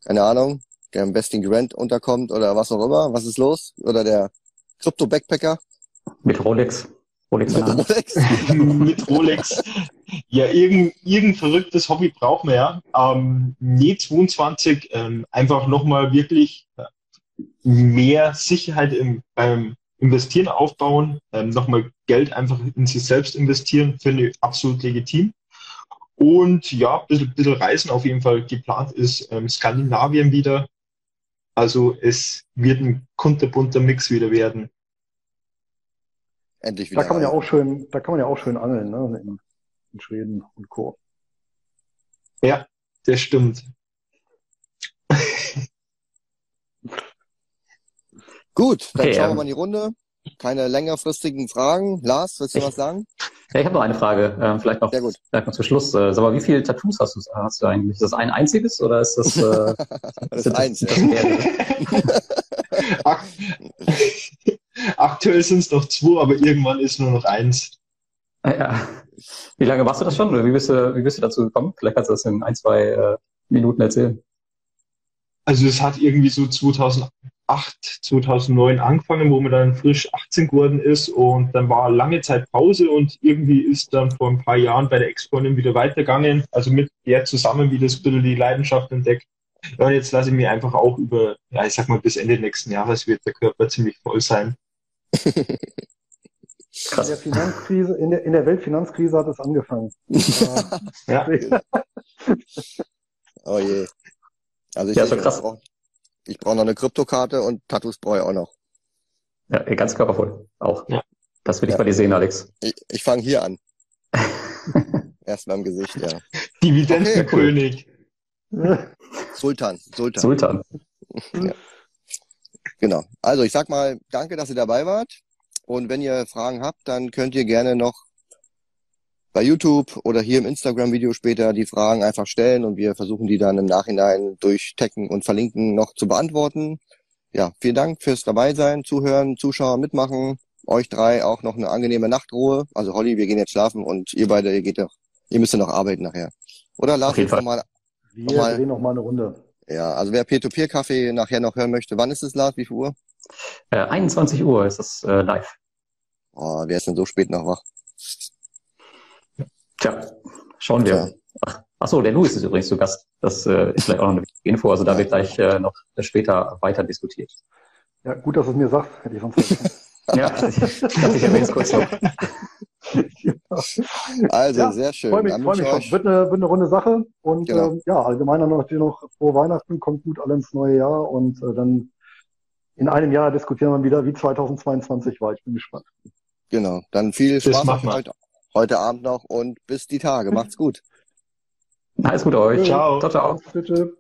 keine Ahnung, der im Besting Grant unterkommt oder was auch immer? Was ist los? Oder der Krypto-Backpacker? Mit Rolex. Rolex mit Rolex. mit Rolex. Ja, irgendein, irgendein verrücktes Hobby brauchen wir ja. Ähm, nee, 22 ähm, einfach nochmal wirklich äh, mehr Sicherheit im, beim Investieren aufbauen, ähm, nochmal Geld einfach in sich selbst investieren, finde ich absolut legitim. Und ja, ein bisschen, bisschen Reisen auf jeden Fall geplant ist ähm, Skandinavien wieder. Also es wird ein kunterbunter Mix wieder werden endlich wieder. Da kann man ja auch schön, da kann man ja auch schön angeln, ne? In, in Schweden und Co. Ja, das stimmt. Gut, dann okay, schauen wir ähm, mal in die Runde. Keine längerfristigen Fragen. Lars, willst du ich, was sagen? Ja, ich habe noch eine Frage. Ähm, vielleicht noch, Sehr gut. vielleicht noch zum Schluss. Äh, sag mal, wie viele Tattoos hast du, hast du eigentlich? Ist das ein einziges oder ist das? Äh, das ist eins. Das, das Aktuell sind es noch zwei, aber irgendwann ist nur noch eins. Ah, ja. Wie lange machst du das schon? Oder wie bist du, wie bist du dazu gekommen? Vielleicht kannst du das in ein, zwei äh, Minuten erzählen. Also es hat irgendwie so 2008, 2009 angefangen, wo man dann frisch 18 geworden ist und dann war lange Zeit Pause und irgendwie ist dann vor ein paar Jahren bei der Exponin wieder weitergegangen. Also mit der zusammen wieder ein bisschen die Leidenschaft entdeckt. Ja, und jetzt lasse ich mir einfach auch über, ja, ich sag mal, bis Ende nächsten Jahres wird der Körper ziemlich voll sein. In der Finanzkrise, in der, in der Weltfinanzkrise hat es angefangen. ja. oh je. Also ich, ja, so krass. brauche ich brauch noch eine Kryptokarte und Tattoos brauche ich auch noch. Ja, ganz körpervoll. Auch. Ja. Das will ich ja. bei dir sehen, Alex. Ich, ich fange hier an. Erst mal im Gesicht, ja. Dividendenkönig. Okay, cool. Sultan, Sultan. Sultan. Ja. Genau. Also ich sag mal, danke, dass ihr dabei wart. Und wenn ihr Fragen habt, dann könnt ihr gerne noch bei YouTube oder hier im Instagram-Video später die Fragen einfach stellen und wir versuchen die dann im Nachhinein durch Taggen und Verlinken noch zu beantworten. Ja, vielen Dank fürs dabei sein, zuhören, Zuschauer mitmachen. Euch drei auch noch eine angenehme Nachtruhe. Also Holly, wir gehen jetzt schlafen und ihr beide, ihr geht doch, ihr müsst ja noch arbeiten nachher. Oder Lars, jetzt nochmal. Wir noch mal, drehen noch mal eine Runde. Ja, also wer Peer-to-Peer-Kaffee nachher noch hören möchte, wann ist es, Lars? Wie viel Uhr? Äh, 21 Uhr ist es äh, live. Oh, wer ist denn so spät noch wach? Tja, schauen wir. Ach, ach so, der Louis ist übrigens zu Gast. Das äh, ist vielleicht auch noch eine Info. Also da wird gleich äh, noch später weiter diskutiert. Ja, gut, dass es mir sagt, hätte ich sonst Ja, ich, ich erwähne es kurz noch. Also, ja, sehr schön. Freue mich, freu mich schon. Wird eine, wird eine runde Sache. Und genau. äh, ja, allgemein dann natürlich noch frohe Weihnachten, kommt gut alle ins neue Jahr und äh, dann in einem Jahr diskutieren wir wieder, wie 2022 war. Ich bin gespannt. Genau. Dann viel Spaß heute, heute Abend noch und bis die Tage. Macht's gut. Alles gut euch. Ciao. Ciao, ciao. Bitte.